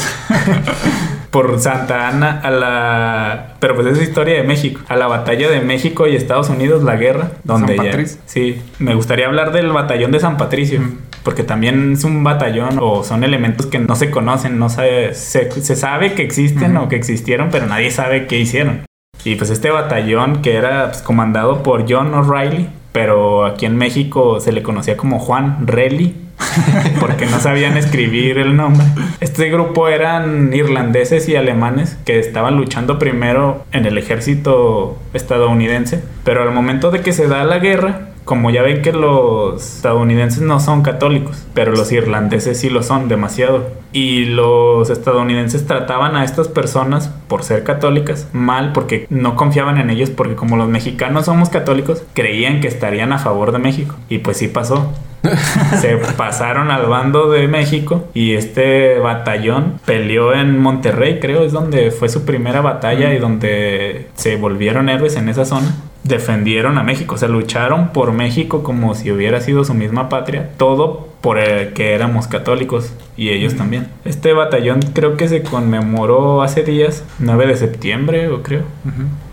por Santa Ana a la... Pero pues es historia de México. A la batalla de México y Estados Unidos, la guerra. Donde San ya- Patricio. Sí, me gustaría hablar del batallón de San Patricio. Mm. Porque también es un batallón o son elementos que no se conocen, no sabe, se, se sabe que existen Ujú. o que existieron, pero nadie sabe qué hicieron. Y pues este batallón que era pues, comandado por John O'Reilly, pero aquí en México se le conocía como Juan Relly, porque no sabían escribir el nombre. Este grupo eran irlandeses y alemanes que estaban luchando primero en el ejército estadounidense, pero al momento de que se da la guerra, como ya ven que los estadounidenses no son católicos, pero los irlandeses sí lo son demasiado. Y los estadounidenses trataban a estas personas, por ser católicas, mal porque no confiaban en ellos, porque como los mexicanos somos católicos, creían que estarían a favor de México. Y pues sí pasó. Se pasaron al bando de México y este batallón peleó en Monterrey, creo, es donde fue su primera batalla y donde se volvieron héroes en esa zona. Defendieron a México, o sea, lucharon por México como si hubiera sido su misma patria. Todo por el que éramos católicos y ellos también. Este batallón creo que se conmemoró hace días, 9 de septiembre, o creo.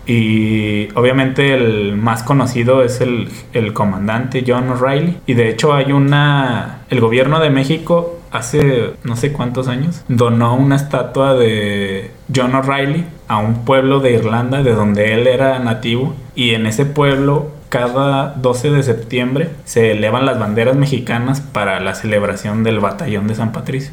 Y obviamente el más conocido es el, el comandante John O'Reilly. Y de hecho hay una... El gobierno de México hace no sé cuántos años, donó una estatua de John O'Reilly a un pueblo de Irlanda de donde él era nativo. Y en ese pueblo, cada 12 de septiembre, se elevan las banderas mexicanas para la celebración del batallón de San Patricio.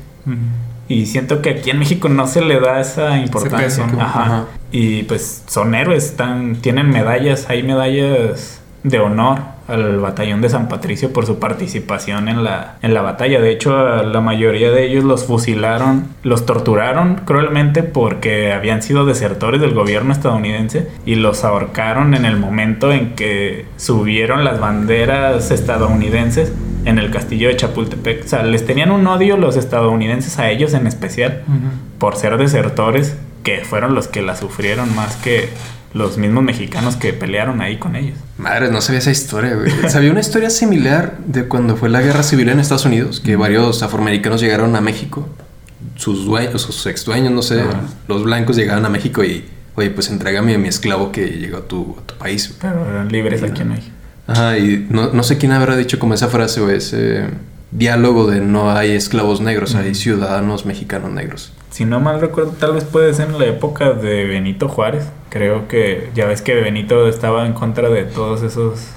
Y siento que aquí en México no se le da esa importancia. peso, ¿no? Ajá. Ajá. Y pues son héroes, están, tienen medallas, hay medallas de honor al batallón de San Patricio por su participación en la, en la batalla. De hecho, a la mayoría de ellos los fusilaron, los torturaron cruelmente porque habían sido desertores del gobierno estadounidense y los ahorcaron en el momento en que subieron las banderas estadounidenses en el castillo de Chapultepec. O sea, les tenían un odio los estadounidenses a ellos en especial por ser desertores que fueron los que la sufrieron más que los mismos mexicanos que pelearon ahí con ellos. Madre, no sabía esa historia, güey. Sabía una historia similar de cuando fue la guerra civil en Estados Unidos, que varios afroamericanos llegaron a México. Sus dueños, sus ex dueños, no sé, Ajá. los blancos llegaban a México y, oye, pues entrégame a mi esclavo que llegó a tu, a tu país. Pero eran libres aquí en México. Ajá, y no, no sé quién habrá dicho como esa frase o ese diálogo de no hay esclavos negros, hay ciudadanos mexicanos negros. Si no mal recuerdo, tal vez puede ser en la época de Benito Juárez. Creo que ya ves que Benito estaba en contra de todos esos.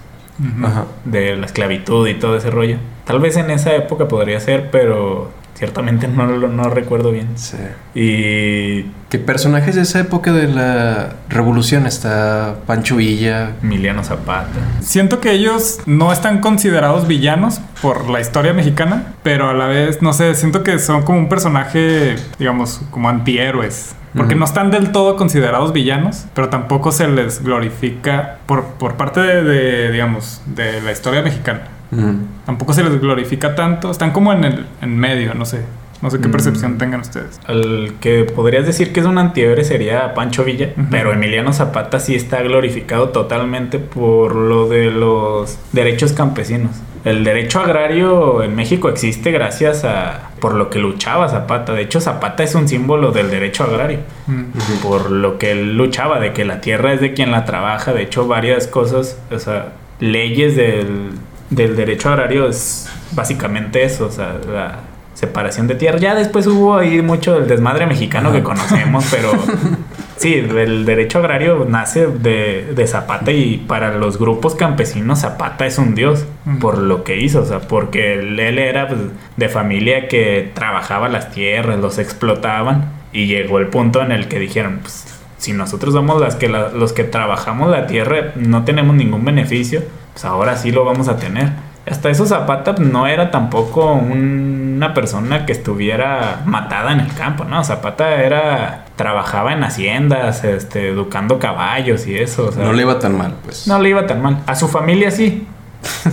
Ajá. de la esclavitud y todo ese rollo. Tal vez en esa época podría ser, pero ciertamente no lo no recuerdo bien. Sí. Y ¿Qué personajes de esa época de la revolución? Está Pancho Villa. Emiliano Zapata. Siento que ellos no están considerados villanos por la historia mexicana, pero a la vez, no sé, siento que son como un personaje, digamos, como antihéroes. Porque no están del todo considerados villanos, pero tampoco se les glorifica por, por parte de, de, digamos, de la historia mexicana. Mm. Tampoco se les glorifica tanto. Están como en el en medio, no sé. No sé qué Mm. percepción tengan ustedes. Al que podrías decir que es un antihéroe sería Pancho Villa, pero Emiliano Zapata sí está glorificado totalmente por lo de los derechos campesinos. El derecho agrario en México existe gracias a por lo que luchaba Zapata. De hecho, Zapata es un símbolo del derecho agrario. Mm. Por lo que él luchaba, de que la tierra es de quien la trabaja. De hecho, varias cosas, o sea, leyes del, del derecho agrario es básicamente eso, o sea, la separación de tierra. Ya después hubo ahí mucho del desmadre mexicano que conocemos, pero sí, el derecho agrario nace de, de Zapata y para los grupos campesinos Zapata es un dios por lo que hizo, o sea, porque él, él era pues, de familia que trabajaba las tierras, los explotaban y llegó el punto en el que dijeron, pues si nosotros somos las que la- los que trabajamos la tierra no tenemos ningún beneficio, pues ahora sí lo vamos a tener. Hasta eso Zapata no era tampoco un- una persona que estuviera matada en el campo, ¿no? Zapata era trabajaba en haciendas, este, educando caballos y eso, o sea, No le iba tan mal, pues. no le iba tan mal. A su familia sí.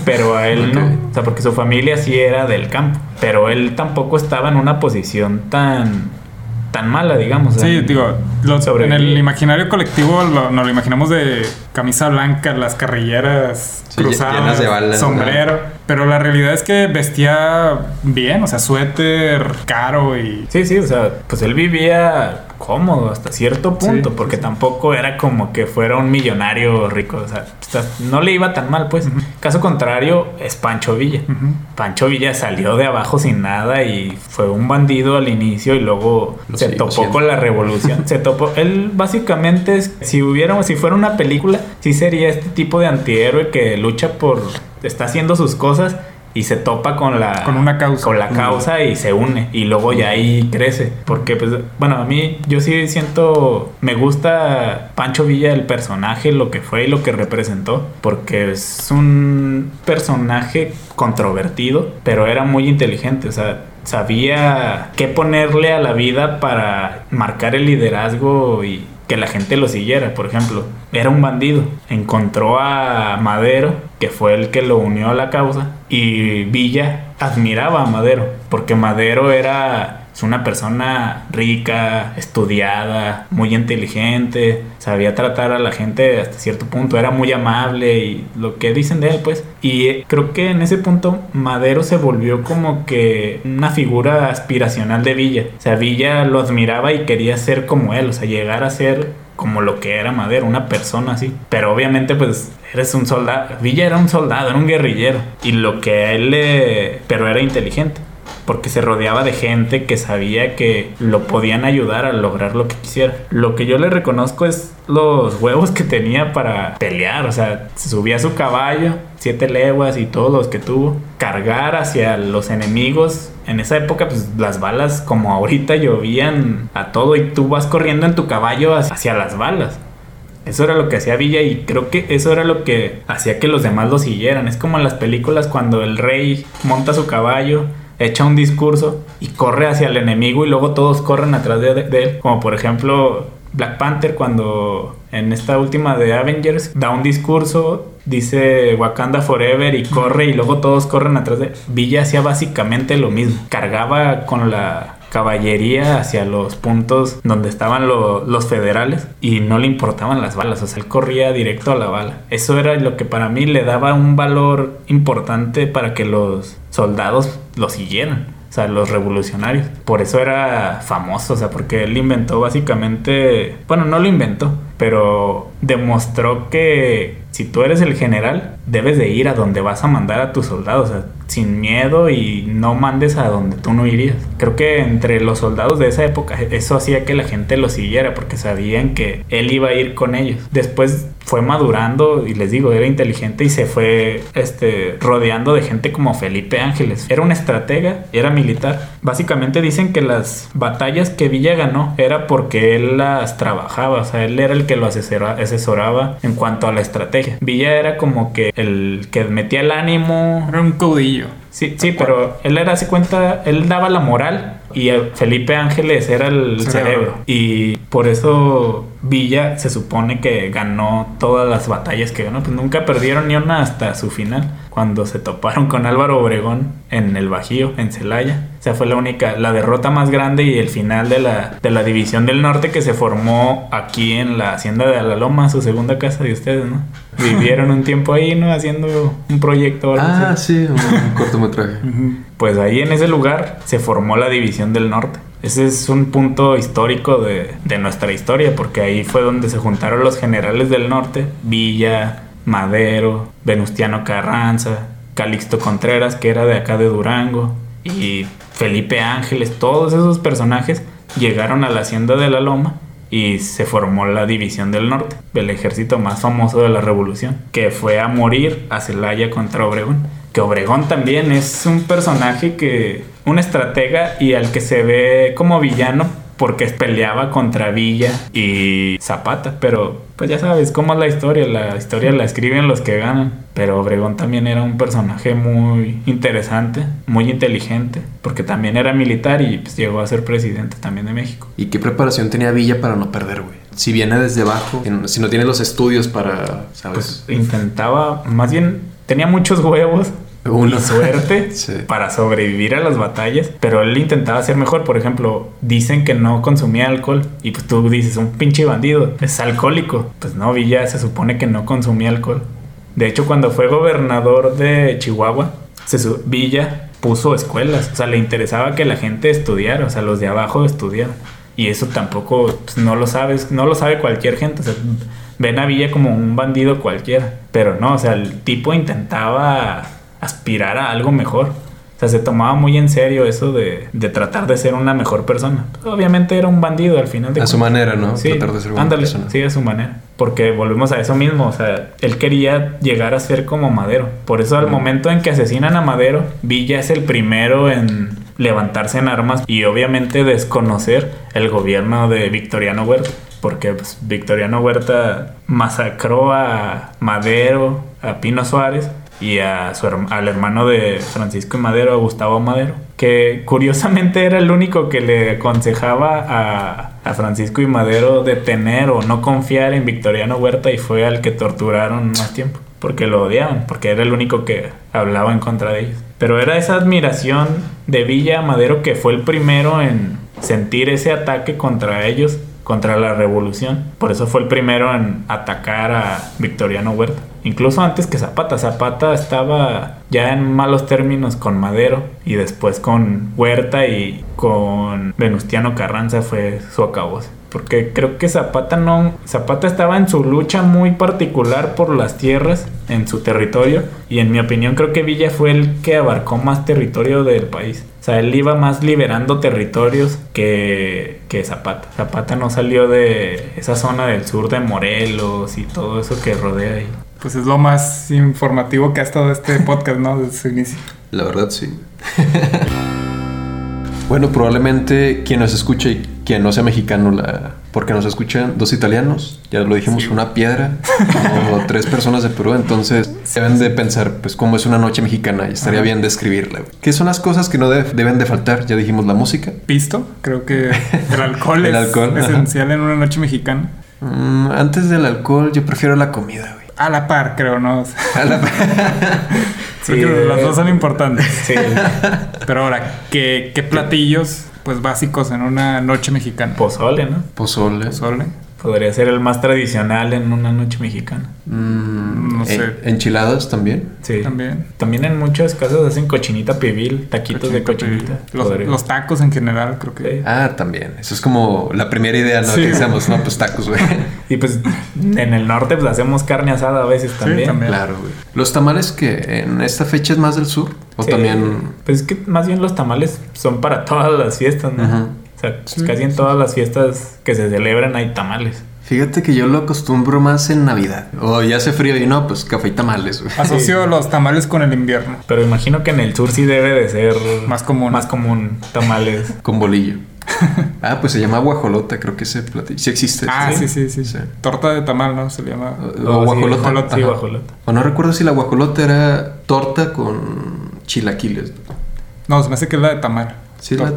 Pero a él no. O sea, porque su familia sí era del campo. Pero él tampoco estaba en una posición tan. Tan mala, digamos. Sí, En- digo, lo- en el imaginario colectivo lo- nos lo imaginamos de camisa blanca, las carrilleras Sí, cruzadas, llenas de balas, sombrero. Pero la realidad es que vestía bien, o sea, suéter caro y... Sí, sí, o sea, pues él vivía cómodo hasta cierto punto, Sí, porque sí. tampoco era como que fuera un millonario rico, o sea, no le iba tan mal, pues. Caso contrario, es Pancho Villa. Pancho Villa salió de abajo sin nada y fue un bandido al inicio y luego Lo se topó siendo. con la revolución. se topó. Él básicamente, es- si hubiera, si fuera una película, sí sería este tipo de antihéroe que lucha por, está haciendo sus cosas y se topa con la Con una causa. con la causa y se une y luego ya ahí crece porque pues bueno a mí yo sí siento me gusta Pancho Villa el personaje lo que fue y lo que representó porque es un personaje controvertido pero era muy inteligente o sea sabía qué ponerle a la vida para marcar el liderazgo y que la gente lo siguiera, por ejemplo. Era un bandido. Encontró a Madero, que fue el que lo unió a la causa, y Villa admiraba a Madero, porque Madero era es una persona rica, estudiada, muy inteligente, sabía tratar a la gente hasta cierto punto, era muy amable y lo que dicen de él, pues. Y creo que en ese punto Madero se volvió como que una figura aspiracional de Villa. O sea, Villa lo admiraba y quería ser como él, o sea, llegar a ser como lo que era Madero, una persona así. Pero obviamente, pues, eres un soldado. Villa era un soldado, era un guerrillero. Y lo que él le... Pero era inteligente. Porque se rodeaba de gente que sabía que lo podían ayudar a lograr lo que quisiera. Lo que yo le reconozco es los huevos que tenía para pelear, o sea, se subía a su caballo, siete leguas y todos los que tuvo, cargar hacia los enemigos. En esa época, pues las balas como ahorita llovían a todo y tú vas corriendo en tu caballo hacia las balas. Eso era lo que hacía Villa y creo que eso era lo que hacía que los demás lo siguieran. Es como en las películas cuando el rey monta su caballo, echa un discurso y corre hacia el enemigo y luego todos corren atrás de, él. Como por ejemplo Black Panther cuando en esta última de Avengers da un discurso, dice Wakanda Forever y corre y luego todos corren atrás de... Villa hacía básicamente lo mismo. Cargaba con la caballería hacia los puntos donde estaban lo- los federales y no le importaban las balas, o sea, él corría directo a la bala. Eso era lo que para mí le daba un valor importante para que los soldados lo siguieran. O sea, los revolucionarios. Por eso era famoso, o sea, porque él inventó básicamente, bueno, no lo inventó, pero demostró que si tú eres el general, debes de ir a donde vas a mandar a tus soldados, o sea, sin miedo y no mandes a donde tú no irías. Creo que entre los soldados de esa época eso hacía que la gente lo siguiera porque sabían que él iba a ir con ellos. Después fue madurando y les digo, era inteligente y se fue este rodeando de gente como Felipe Ángeles. Era un estratega, era militar. Básicamente dicen que las batallas que Villa ganó era porque él las trabajaba, o sea, él era el que lo asesora- asesoraba en cuanto a la estrategia. Villa era como que el que metía el ánimo, Era un caudillo. Sí, sí, pero él era así cuenta, él daba la moral y el Felipe Ángeles era el cerebro. Cerebro. Y por eso Villa se supone que ganó todas las batallas que ganó. Pues nunca perdieron ni una hasta su final, cuando se toparon con Álvaro Obregón en el Bajío, en Celaya. O sea, fue la única, la derrota más grande y el final de la, de la División del Norte que se formó aquí en la Hacienda de Alaloma, su segunda casa de ustedes, ¿no? Vivieron un tiempo ahí, ¿no? Haciendo un proyecto o algo Ah, así. sí, un cortometraje. Pues ahí en ese lugar se formó la División del Norte. Ese es un punto histórico de, de nuestra historia, porque ahí fue donde se juntaron los generales del norte, Villa, Madero, Venustiano Carranza, Calixto Contreras, que era de acá de Durango, y Felipe Ángeles, todos esos personajes llegaron a la hacienda de la Loma y se formó la División del Norte, el ejército más famoso de la revolución, que fue a morir a Celaya contra Obregón. Que Obregón también es un personaje que, un estratega y al que se ve como villano porque peleaba contra Villa y Zapata, pero pues ya sabes cómo es la historia, la historia la escriben los que ganan, pero Obregón también era un personaje muy interesante, muy inteligente, porque también era militar y pues, llegó a ser presidente también de México. ¿Y qué preparación tenía Villa para no perder, güey? Si viene desde abajo, si no tiene los estudios para, ¿sabes? Pues intentaba, más bien tenía muchos huevos Uno. y suerte Sí. para sobrevivir a las batallas, pero él intentaba ser mejor. Por ejemplo, dicen que no consumía alcohol y pues tú dices, un pinche bandido, es alcohólico. Pues no, Villa se supone que no consumía alcohol. De hecho, cuando fue gobernador de Chihuahua, se Villa puso escuelas, o sea, le interesaba que la gente estudiara, o sea, los de abajo estudiaran. Y eso tampoco pues, no lo sabes, no lo sabe cualquier gente. O sea, ven a Villa como un bandido cualquiera. Pero no, o sea, el tipo intentaba aspirar a algo mejor. O sea, se tomaba muy en serio eso de, de tratar de ser una mejor persona. Obviamente era un bandido al final de A su manera, ¿no? Sí, Tratar de ser buena ándale, persona. sí, a su manera. Porque volvemos a eso mismo, o sea, él quería llegar a ser como Madero. Por eso al momento en que asesinan a Madero, Villa es el primero en levantarse en armas y obviamente desconocer el gobierno de Victoriano Huerta. Porque pues, Victoriano Huerta masacró a Madero, a Pino Suárez y a su al hermano de Francisco y Madero, a Gustavo Madero, que curiosamente era el único que le aconsejaba a, a Francisco y Madero detener o no confiar en Victoriano Huerta y fue al que torturaron más tiempo, porque lo odiaban, porque era el único que hablaba en contra de ellos. Pero era esa admiración de Villa Madero que fue el primero en sentir ese ataque contra ellos, contra la revolución. Por eso fue el primero en atacar a Victoriano Huerta. incluso antes que Zapata. Zapata estaba ya en malos términos con Madero y después con Huerta y con Venustiano Carranza fue su acabose. Porque creo que Zapata no. Zapata estaba en su lucha muy particular por las tierras en su territorio. Y en mi opinión, creo que Villa fue el que abarcó más territorio del país. O sea, él iba más liberando territorios que, que Zapata. Zapata no salió de esa zona del sur de Morelos y todo eso que rodea ahí. Pues es lo más informativo que ha estado este podcast, ¿no? Desde su inicio. La verdad, sí. bueno, probablemente quien nos escuche y quien no sea mexicano, la... porque nos escuchan dos italianos, ya lo dijimos, Sí. una piedra, o tres personas de Perú, entonces deben de pensar, pues, cómo es una noche mexicana y estaría Ajá. bien describirla. ¿Qué son las cosas que no de- deben de faltar? Ya dijimos la música. Pisto, creo que el alcohol El es alcohol, ajá. esencial en una noche mexicana. Mm, antes del alcohol, yo prefiero la comida, güey. A la par, creo, ¿no? A la- Sí, Porque las dos son importantes. Sí, Pero ahora, ¿qué, qué platillos, pues básicos en una noche mexicana? pozole, ¿no? Pozole. Pozole. Podría ser el más tradicional en una noche mexicana. Mm, No sé. en- enchiladas también. Sí. También. También en muchas casas hacen cochinita pibil, taquitos de cochinita. Los, tacos en general, creo que. Sí. Ah, también. Eso es como la primera idea, ¿no? Sí. Que decíamos, no, pues tacos, güey. Y pues en el norte pues hacemos carne asada a veces también. también. Claro, güey. Los tamales que en esta fecha es más del sur. O Sí. también. Pues es que más bien los tamales son para todas las fiestas, ¿no? O sea, pues, casi en todas las fiestas que se celebran hay tamales. Fíjate que yo lo acostumbro más en Navidad. O ya hace frío y no, pues café y tamales, güey. Asocio los tamales con el invierno. Pero imagino que en el sur sí debe de ser Más común. Más común tamales. Con bolillo. ah, pues se llama guajolota, creo que ese platillo. Sí existe. Ah, sí, ¿Sí? sí, sí. Sí. Torta de tamal, ¿no? Se le llama. O, sí, o guajolota. guajolota, sí, guajolota. O no recuerdo si la guajolota era torta con chilaquiles. No, se me hace que es la de tamal. Sí, la.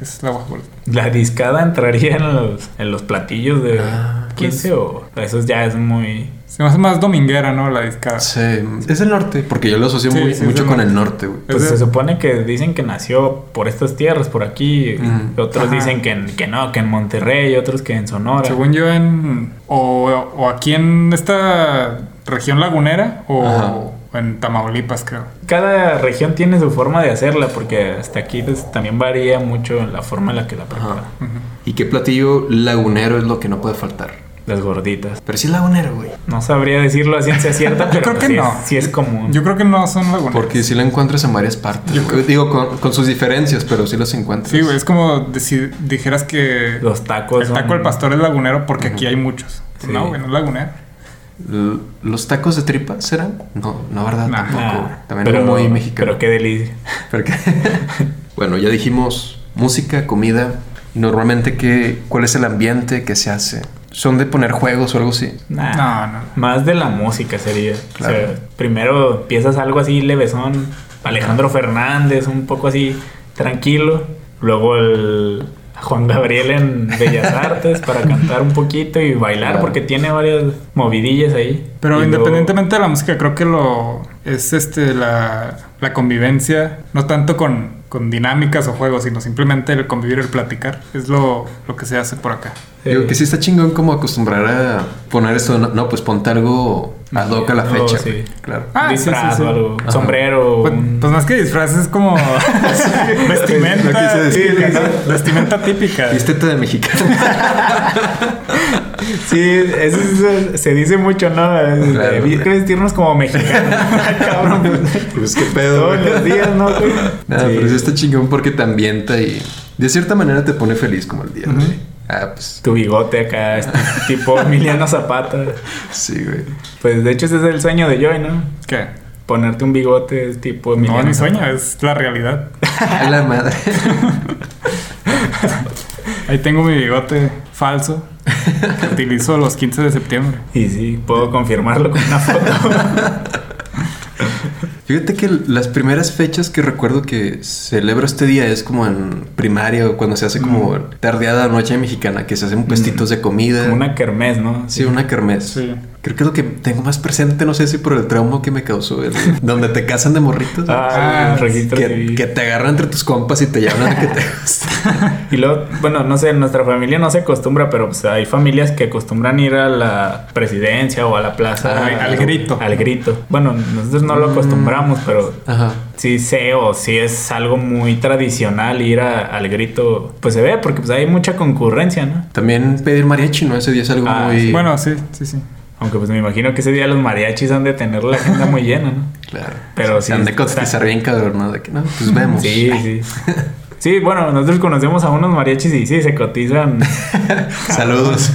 Es la guajolota. La discada entraría en los, en los platillos de Ah, 15 o eso ya es muy... Se me hace más dominguera, ¿no? La discada. Sí, es del norte, porque yo lo asocio Sí, muy- sí, es mucho con norte. el norte, güey. Pues Es se supone que dicen que nació por estas tierras, por aquí. Ujú. Otros Ajá. dicen que, en- que no, que en Monterrey, otros que en Sonora. Según yo, en. O, o aquí en esta región lagunera o Ajá. En Tamaulipas, creo. Cada región tiene su forma de hacerla, porque hasta aquí pues, también varía mucho la forma en la que la preparan. Ujú. ¿Y qué platillo lagunero es lo que no puede faltar? Las gorditas. Pero sí es lagunero, güey. No sabría decirlo a ciencia cierta, pero creo que sí, no. es, sí es común. Yo creo que no son laguneras. Porque sí la encuentras en varias partes. Yo güey. Digo, con, con sus diferencias, pero sí las encuentras. Sí, güey, es como de- si dijeras que Los tacos. el taco son- del pastor es lagunero porque aquí hay muchos. Sí. No, güey, no es lagunero. ¿Los tacos de tripa serán? No, no, ¿verdad? Nah. Tampoco. También pero, es muy mexicano. Pero qué delicia. Pero bueno, ya dijimos música, comida. Y normalmente, ¿qué, ¿cuál es el ambiente que se hace? ¿Son de poner juegos o algo así? Nah, No, no. Más de la música sería. Claro. O sea, primero empiezas algo así levesón, Alejandro Fernández, un poco así tranquilo. Luego el Juan Gabriel en Bellas Artes para cantar un poquito y bailar Claro. porque tiene varias movidillas ahí. Pero Y independientemente de la música, creo que lo es este la, la convivencia, no tanto con, con dinámicas o juegos, sino simplemente el convivir, el platicar. Es lo, lo que se hace por acá. Sí. Digo que sí está chingón como acostumbrar a poner esto. No, no, pues ponte algo ad hoc a la No, fecha. sí. güey. Claro. Ah, sí, disfraz sí, sí. o algo, Ajá. sombrero. Pues, un- pues más que disfraz, es como vestimenta típica, ¿no? Vestimenta típica. Vístete de mexicano. Sí, eso es- se dice mucho, ¿no? Claro. Hay que vestirnos como mexicanos. Cabrón, pues, qué pedo. todos los días, ¿no? Nada, Sí. pero sí está chingón porque te ambienta y de cierta manera te pone feliz como el día, güey. Ah, pues Tu bigote acá, este, tipo Emiliano Zapata. sí, güey. Pues de hecho ese es el sueño de Joy, ¿no? ¿Qué? Ponerte un bigote tipo No, Emiliano ni Zapata. sueño, es la realidad. A la madre. Ahí tengo mi bigote falso que utilizo los 15 de septiembre. Y sí, puedo confirmarlo con una foto. Fíjate que las primeras fechas que recuerdo que celebro este día es como en primaria o cuando se hace como tardeada noche mexicana, que se hacen puestitos de comida. Como una kermés, ¿no? Sí, una kermés. Sí. Creo que es lo que tengo más presente, no sé si por el trauma que me causó, el- donde te casan de morritos. Ah, el registro que, que te agarran entre tus compas y te llaman a que te gusta. Y luego, bueno, no sé, en nuestra familia no se acostumbra, pero pues, hay familias que acostumbran ir a la presidencia o a la plaza. Ah, al grito. Al grito. Bueno, nosotros no lo acostumbramos, pero Ajá. sí sé o sí es algo muy tradicional ir a- al grito. Pues se ve, porque pues hay mucha concurrencia, ¿no? También pedir mariachi, ¿no? Ese día es algo Ah, muy... Bueno, sí, sí, sí. Aunque pues me imagino que ese día los mariachis han de tener la agenda muy llena, ¿no? Claro. Pero sí han de está- cotizar bien, cabrón, ¿no? De que no, pues vemos. Sí, sí. Sí, bueno, nosotros conocemos a unos mariachis y sí, se cotizan. Saludos.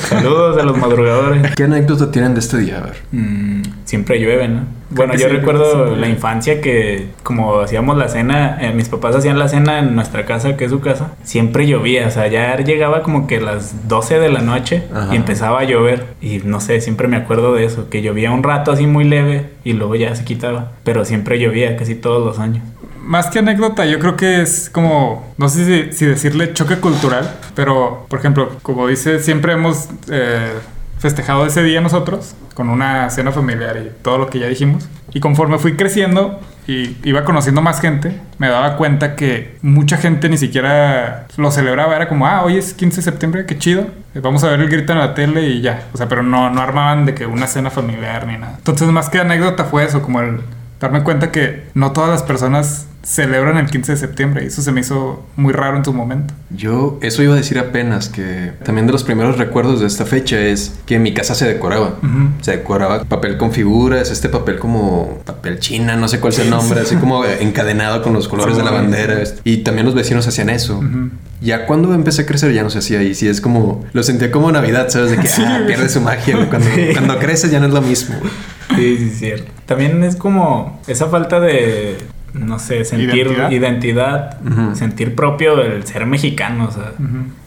Saludos a los madrugadores. ¿Qué anécdota tienen de este día? A ver. Mm, siempre llueve, ¿no? Bueno, yo sí, recuerdo sí. la infancia que como hacíamos la cena, eh, mis papás hacían la cena en nuestra casa, que es su casa, siempre llovía, o sea, ya llegaba como que las 12 de la noche Ajá. y empezaba a llover y no sé, siempre me acuerdo de eso, que llovía un rato así muy leve y luego ya se quitaba, pero siempre llovía casi todos los años. Más que anécdota, yo creo que es como, no sé si, decirle choque cultural, pero por ejemplo, como dice, siempre hemos eh, festejado ese día nosotros con una cena familiar y todo lo que ya dijimos. Y conforme fui creciendo y iba conociendo más gente, me daba cuenta que mucha gente ni siquiera lo celebraba. Era como, ah, hoy es 15 de septiembre, qué chido. Vamos a ver el grito en la tele y ya. O sea, pero no, no armaban de que una cena familiar ni nada. Entonces, más que anécdota fue eso, como el darme cuenta que no todas las personas celebran el 15 de septiembre y eso se me hizo muy raro en su momento. Yo eso iba a decir apenas, que también de los primeros recuerdos de esta fecha es que en mi casa se decoraba. Ujú. Se decoraba papel con figuras, este papel como papel china, no sé cuál sea el nombre, así como encadenado con los colores Sí. de la bandera. Y también los vecinos hacían eso. Ujú. Ya cuando empecé a crecer ya no se hacía y sí es como, lo sentía como Navidad, ¿sabes? De que ah, pierde su magia. Cuando, cuando creces ya no es lo mismo. Sí, sí, es cierto. También es como esa falta de, no sé, sentir Identidad. sentir propio el ser mexicano, o sea.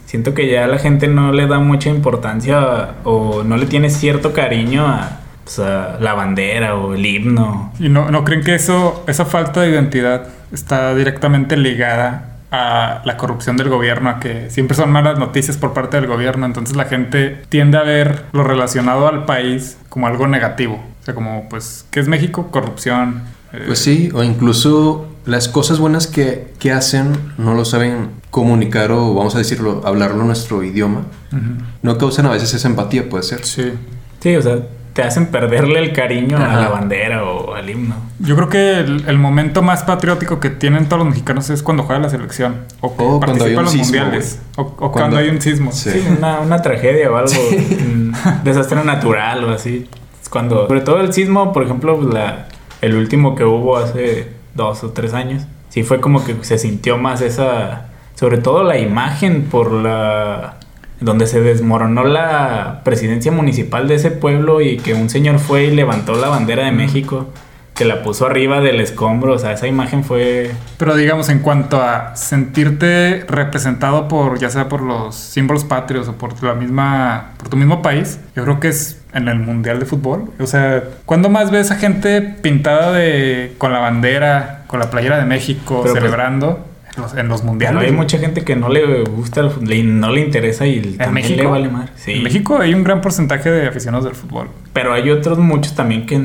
Siento que ya la gente no le da mucha importancia o no le tiene cierto cariño a, pues, a la bandera o el himno. ¿Y no, no creen que eso, esa falta de identidad está directamente ligada a la corrupción del gobierno, a que siempre son malas noticias por parte del gobierno? Entonces la gente tiende a ver lo relacionado al país como algo negativo. O sea, como, pues, ¿qué es México? Corrupción. Pues sí, o incluso las cosas buenas que, que hacen no lo saben comunicar o vamos a decirlo, hablarlo en nuestro idioma. ujú. No causan a veces esa empatía, puede ser. Sí. Sí, o sea, te hacen perderle el cariño Ajá. a la bandera o al himno. Yo creo que el, el momento más patriótico que tienen todos los mexicanos es cuando juega la selección. O que O cuando hay participa en un los sismo, mundiales. O, o cuando, Cuando- hay un sismo. Sí. Sí, una, una tragedia o algo, un desastre natural o así. Es cuando, sobre todo el sismo, por ejemplo, la, el último que hubo hace dos o tres años, sí fue como que se sintió más esa, sobre todo la imagen por la, donde se desmoronó la presidencia municipal de ese pueblo y que un señor fue y levantó la bandera de México, que la puso arriba del escombro, o sea, esa imagen fue... Pero digamos, en cuanto a sentirte representado por, ya sea por los símbolos patrios o por la misma, por tu mismo país, yo creo que es en el Mundial de Fútbol. O sea, ¿cuándo más ves a gente pintada de, con la bandera, con la playera de México, Pero, pues, celebrando en los, en los Pero mundiales? hay mucha gente que no le gusta, le- no le interesa y ¿En México? le vale más. Sí. En México hay un gran porcentaje de aficionados del fútbol. Pero hay otros muchos también que...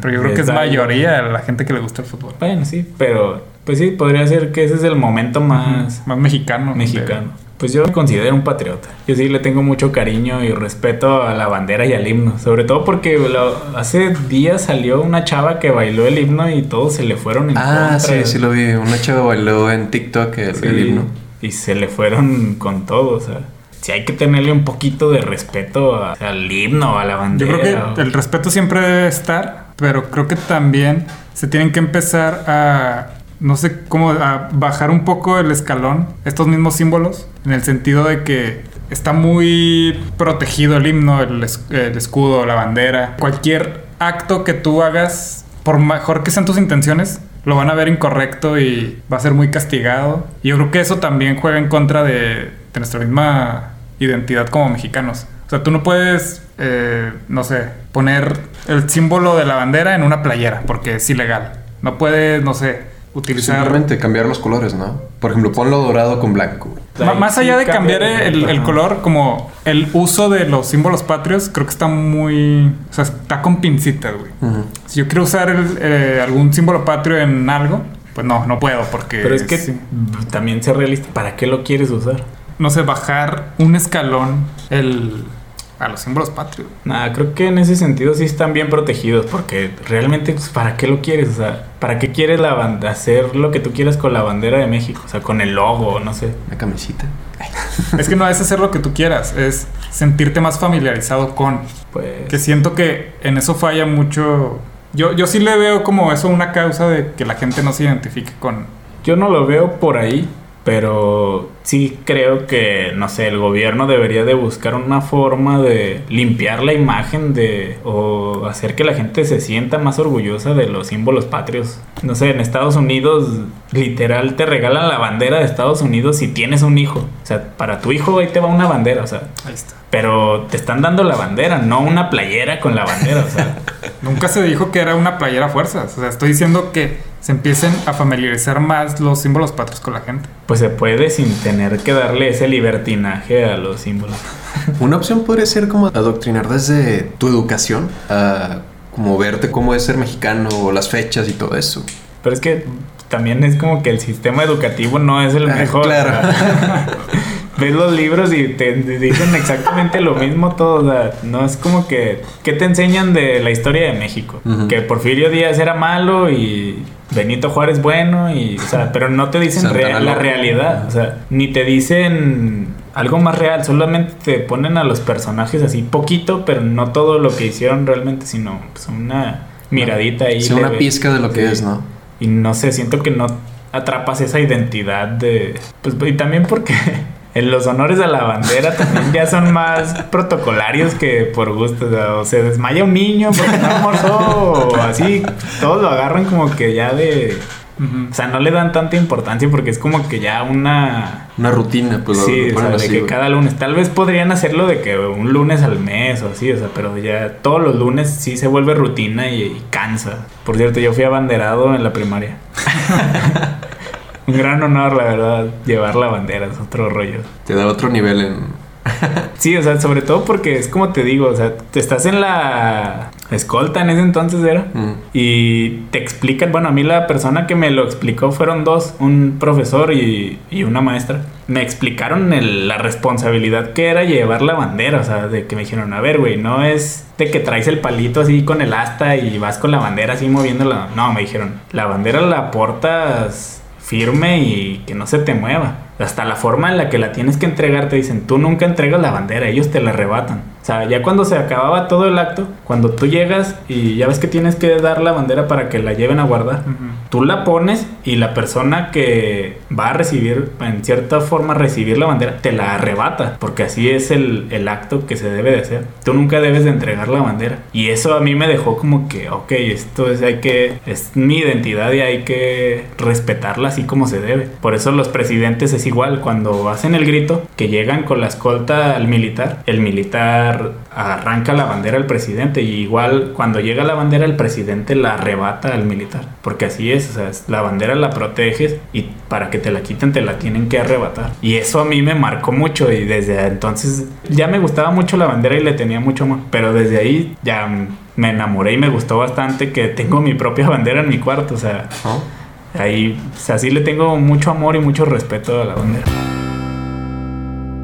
Pero yo creo que es mayoría la gente que le gusta el fútbol. Bueno, sí, pero pues sí, podría ser que ese es el momento más Más mexicano. mexicano. Pues yo me considero un patriota. Yo sí le tengo mucho cariño y respeto a la bandera y al himno. Sobre todo porque lo- hace días salió una chava que bailó el himno y todos se le fueron en Ah, contra. sí, sí lo vi. Una chava bailó en TikTok el, Sí, el himno. Y se le fueron con todo, o sea... Sí hay que tenerle un poquito de respeto a- al himno, a la Yo bandera. creo que el respeto siempre debe estar, pero creo que también se tienen que empezar a, no sé cómo, bajar un poco el escalón, estos mismos símbolos, en el sentido de que está muy protegido el himno, el, el escudo, la bandera. Cualquier acto que tú hagas, por mejor que sean tus intenciones, lo van a ver incorrecto y va a ser muy castigado. Y yo creo que eso también juega en contra de, de nuestra misma identidad como mexicanos. O sea, tú no puedes, eh, no sé, poner el símbolo de la bandera en una playera porque es ilegal. No puedes, no sé, utilizar... Simplemente cambiar los colores, ¿no? Por ejemplo, ponlo dorado con blanco. Más allá de cambia cambiar el, color, como el uso de los símbolos patrios, creo que está muy. O sea, está con pincitas, güey. Si yo quiero usar el, eh, algún símbolo patrio en algo, pues no, no puedo, porque. Pero es que sí. también ser realista, ¿para qué lo quieres usar? no sé, bajar un escalón el, a los símbolos patrios. Nada, creo que en ese sentido sí están bien protegidos porque realmente, pues, ¿para qué lo quieres? O sea, ¿para qué quieres la banda hacer lo que tú quieras con la bandera de México? O sea, con el logo, no sé. Una camisita. es que no es hacer lo que tú quieras, es sentirte más familiarizado con. Pues Que siento que en eso falla mucho. Yo, yo sí le veo como eso una causa de que la gente no se identifique con. yo no lo veo por ahí, pero sí creo que, no sé, el gobierno debería de buscar una forma de limpiar la imagen de o hacer que la gente se sienta más orgullosa de los símbolos patrios. No sé, en Estados Unidos literal te regalan la bandera de Estados Unidos si tienes un hijo. O sea, para tu hijo ahí te va una bandera, o sea, Ahí está. pero te están dando la bandera, no una playera con la bandera, o sea. Nunca se dijo que era una playera a fuerzas. O sea, estoy diciendo que se empiecen a familiarizar más los símbolos patrios con la gente. Pues se puede sin tener que darle ese libertinaje a los símbolos. Una opción podría ser como adoctrinar desde tu educación a como verte cómo es ser mexicano o las fechas y todo eso. Pero es que también es como que el sistema educativo no es el Ah, mejor. claro. Ves los libros y te dicen exactamente lo mismo todo. O sea, no es como que. ¿Qué te enseñan de la historia de México? Que Porfirio Díaz era malo y Benito Juárez bueno. y o sea, Pero no te dicen rea- la realidad. O sea, ni te dicen algo más real. Solamente te ponen a los personajes así poquito, pero no todo lo que hicieron realmente, sino pues, una miradita ahí. Sí, una pizca de lo que Sí. es, ¿no? Y no sé, siento que no atrapas esa identidad de... Pues y también porque en los honores a la bandera también ya son más protocolarios que por gusto. O, sea, o se desmaya un niño porque no almorzó o así. Todos lo agarran como que ya de... O sea, no le dan tanta importancia porque es como que ya una... Una rutina, pues sí, lo o sea, de así, que güey. cada lunes. Tal vez podrían hacerlo de que un lunes al mes o así, o sea, pero ya todos los lunes sí se vuelve rutina y, y cansa. Por cierto, yo fui abanderado en la primaria. un gran honor, la verdad, llevar la bandera, es otro rollo. Te da otro nivel en... Sí, o sea, sobre todo porque es como te digo, o sea, te estás en la escolta en ese entonces era. Mm. Y te explican, bueno, a mí la persona que me lo explicó fueron dos, un profesor y, y una maestra. Me explicaron el- la responsabilidad que era llevar la bandera, o sea, de que me dijeron, a ver, güey, no es de que traes el palito así con el asta y vas con la bandera así moviéndola. No, me dijeron, la bandera la portas firme y que no se te mueva. Hasta la forma en la que la tienes que entregar te dicen, tú nunca entregas la bandera, ellos te la arrebatan. O sea, ya cuando se acababa todo el acto, cuando tú llegas y ya ves que tienes que dar la bandera para que la lleven a guardar, tú la pones y la persona que va a recibir, en cierta forma, recibir la bandera, te la arrebata, porque así es el, el acto que se debe de hacer. Tú nunca debes de entregar la bandera. Y eso a mí me dejó como que, ok, esto es, hay que, es mi identidad y hay que respetarla así como se debe. Por eso los presidentes es igual, cuando hacen el grito, que llegan con la escolta al militar, el militar arranca la bandera al presidente y igual cuando llega la bandera el presidente la arrebata al militar, porque así es, o sea, la bandera la proteges y para que te la quiten te la tienen que arrebatar. Y eso a mí me marcó mucho y desde entonces ya me gustaba mucho la bandera y le tenía mucho amor, pero desde ahí ya me enamoré y me gustó bastante que tengo mi propia bandera en mi cuarto, o sea, ¿no? ahí, o sea, sí le tengo mucho amor y mucho respeto a la bandera.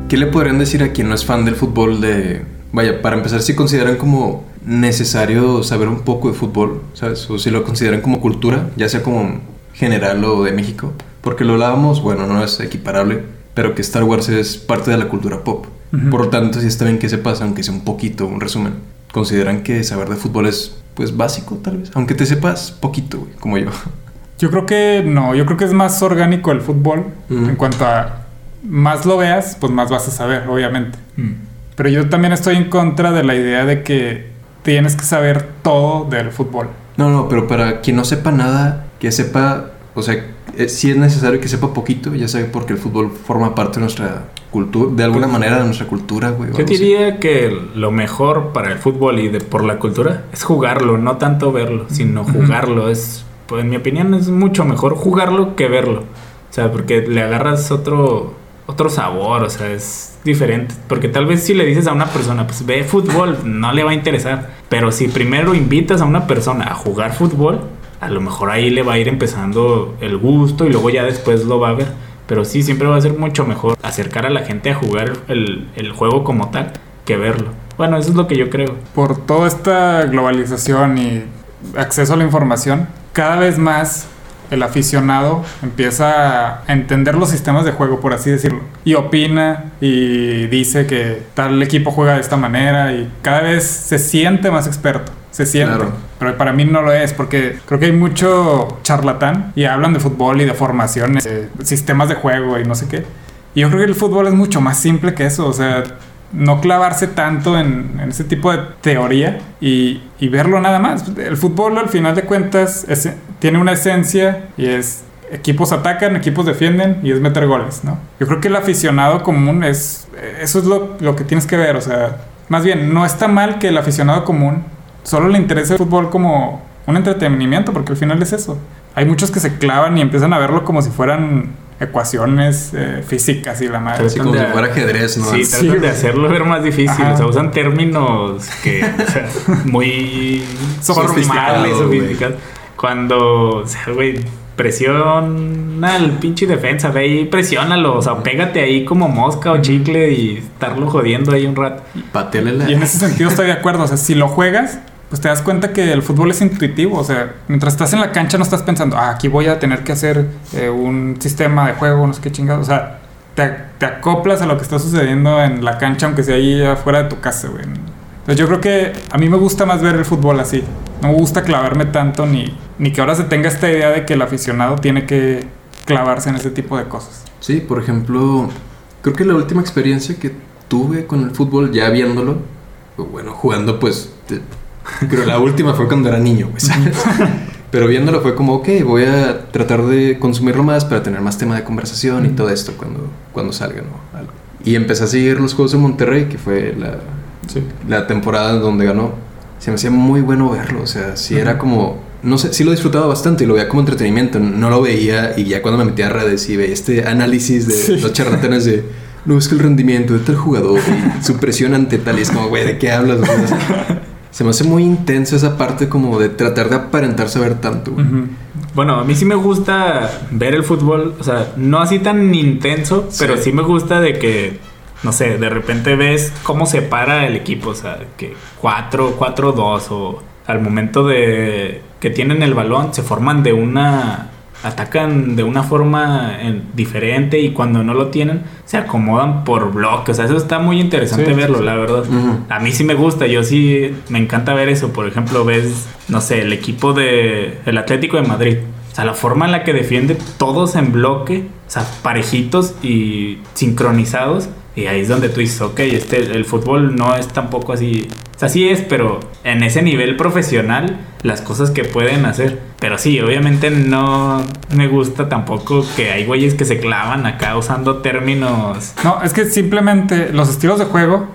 ¿Qué le podrían decir a quien no es fan del fútbol de... Vaya, para empezar, si consideran como necesario saber un poco de fútbol, ¿sabes? O si lo consideran como cultura, ya sea como general o de México. Porque lo hablábamos, bueno, no es equiparable, pero que Star Wars es parte de la cultura pop. Por lo tanto, si está bien que sepas, aunque sea un poquito, un resumen. Consideran que saber de fútbol es, pues, básico, tal vez. Aunque te sepas poquito, güey, como yo. Yo creo que no, yo creo que es más orgánico el fútbol. Mm. En cuanto a más lo veas, pues más vas a saber, obviamente. Mm. Pero yo también estoy en contra de la idea de que tienes que saber todo del fútbol. No, no, pero para quien no sepa nada, que sepa, o sea, eh, sí es necesario que sepa poquito, ya sabe, porque el fútbol forma parte de nuestra cultura, de alguna manera de nuestra cultura, güey. Yo algo así. diría que lo mejor para el fútbol y de, por la cultura es jugarlo, no tanto verlo, sino jugarlo. Es, pues, en mi opinión, es mucho mejor jugarlo que verlo. O sea, porque le agarras otro, otro sabor, o sea, es diferente. Porque tal vez si le dices a una persona, pues ve fútbol, no le va a interesar. Pero si primero invitas a una persona a jugar fútbol, a lo mejor ahí le va a ir empezando el gusto y luego ya después lo va a ver. Pero sí, siempre va a ser mucho mejor acercar a la gente a jugar el, el juego como tal que verlo. Bueno, eso es lo que yo creo. Por toda esta globalización y acceso a la información, cada vez más el aficionado empieza a entender los sistemas de juego, por así decirlo. Y opina y dice que tal equipo juega de esta manera y cada vez se siente más experto. Se siente. Claro. Pero para mí no lo es porque creo que hay mucho charlatán y hablan de fútbol y de formaciones, de sistemas de juego y no sé qué. Y yo creo que el fútbol es mucho más simple que eso. O sea, no clavarse tanto en, en ese tipo de teoría y, y verlo nada más. El fútbol al final de cuentas es- tiene una esencia y es equipos atacan, equipos defienden y es meter goles, ¿no? Yo creo que el aficionado común es eso es lo, lo que tienes que ver, o sea, más bien no está mal que el aficionado común solo le interese el fútbol como un entretenimiento, porque al final es eso. Hay muchos que se clavan y empiezan a verlo como si fueran ecuaciones eh, físicas y la madre. Así como de- si fuera ajedrez, ¿no? Sí, Sí, tratan de hacerlo ver más difícil. Ajá. O sea, usan términos que, o sea, muy formales, sofisticados. Cuando, o sea, güey, presiona al pinche defensa, ve y presiónalo. O sea, pégate ahí como mosca o chicle y estarlo jodiendo ahí un rato. Pateale la... Y en ese sentido estoy de acuerdo. O sea, si lo juegas, pues te das cuenta que el fútbol es intuitivo. O sea, mientras estás en la cancha no estás pensando, ah, aquí voy a tener que hacer eh, un sistema de juego, no sé qué chingados. O sea, te, te acoplas a lo que está sucediendo en la cancha, aunque sea ahí afuera de tu casa, güey. Entonces yo creo que a mí me gusta más ver el fútbol así. No me gusta clavarme tanto ni, ni que ahora se tenga esta idea de que el aficionado tiene que clavarse en ese tipo de cosas. Sí, por ejemplo, creo que la última experiencia que tuve con el fútbol, ya viéndolo, o bueno, jugando, pues, te- creo la última fue cuando era niño, pues, ¿sabes? Pero viéndolo fue como, ok, voy a tratar de consumirlo más para tener más tema de conversación y todo esto cuando, cuando salga, ¿no? Algo. Y empecé a seguir los Juegos de Monterrey, que fue la, la temporada donde ganó. Se me hacía muy bueno verlo, o sea, sí era como, no sé, sí lo disfrutaba bastante y lo veía como entretenimiento, no lo veía y ya cuando me metía a redes y veía este análisis de Sí. los charlatanes de, no, es que el rendimiento de tal jugador y su presión ante tal, y es como, güey, ¿de qué hablas? güey? O sea, se me hace muy intenso esa parte como de tratar de aparentar saber tanto, güey. Bueno, a mí sí me gusta ver el fútbol, o sea, no así tan intenso, pero sí me gusta de que, no sé, de repente ves cómo se para el equipo, o sea, que 4, 4, 2 o al momento de que tienen el balón se forman de una atacan de una forma eh, diferente y cuando no lo tienen se acomodan por bloques, o sea, eso está muy interesante Sí, sí, verlo, sí. la verdad. Ujú. A mí sí me gusta, yo sí me encanta ver eso. Por ejemplo, ves, no sé, el equipo de el Atlético de Madrid. O sea, la forma en la que defiende todos en bloque, o sea, parejitos y sincronizados. Y ahí es donde tú dices, ok, este, el fútbol no es tampoco así. O sea, sí es, pero en ese nivel profesional, las cosas que pueden hacer. Pero sí, obviamente no me gusta tampoco que hay güeyes que se clavan acá usando términos. No, es que simplemente los estilos de juego,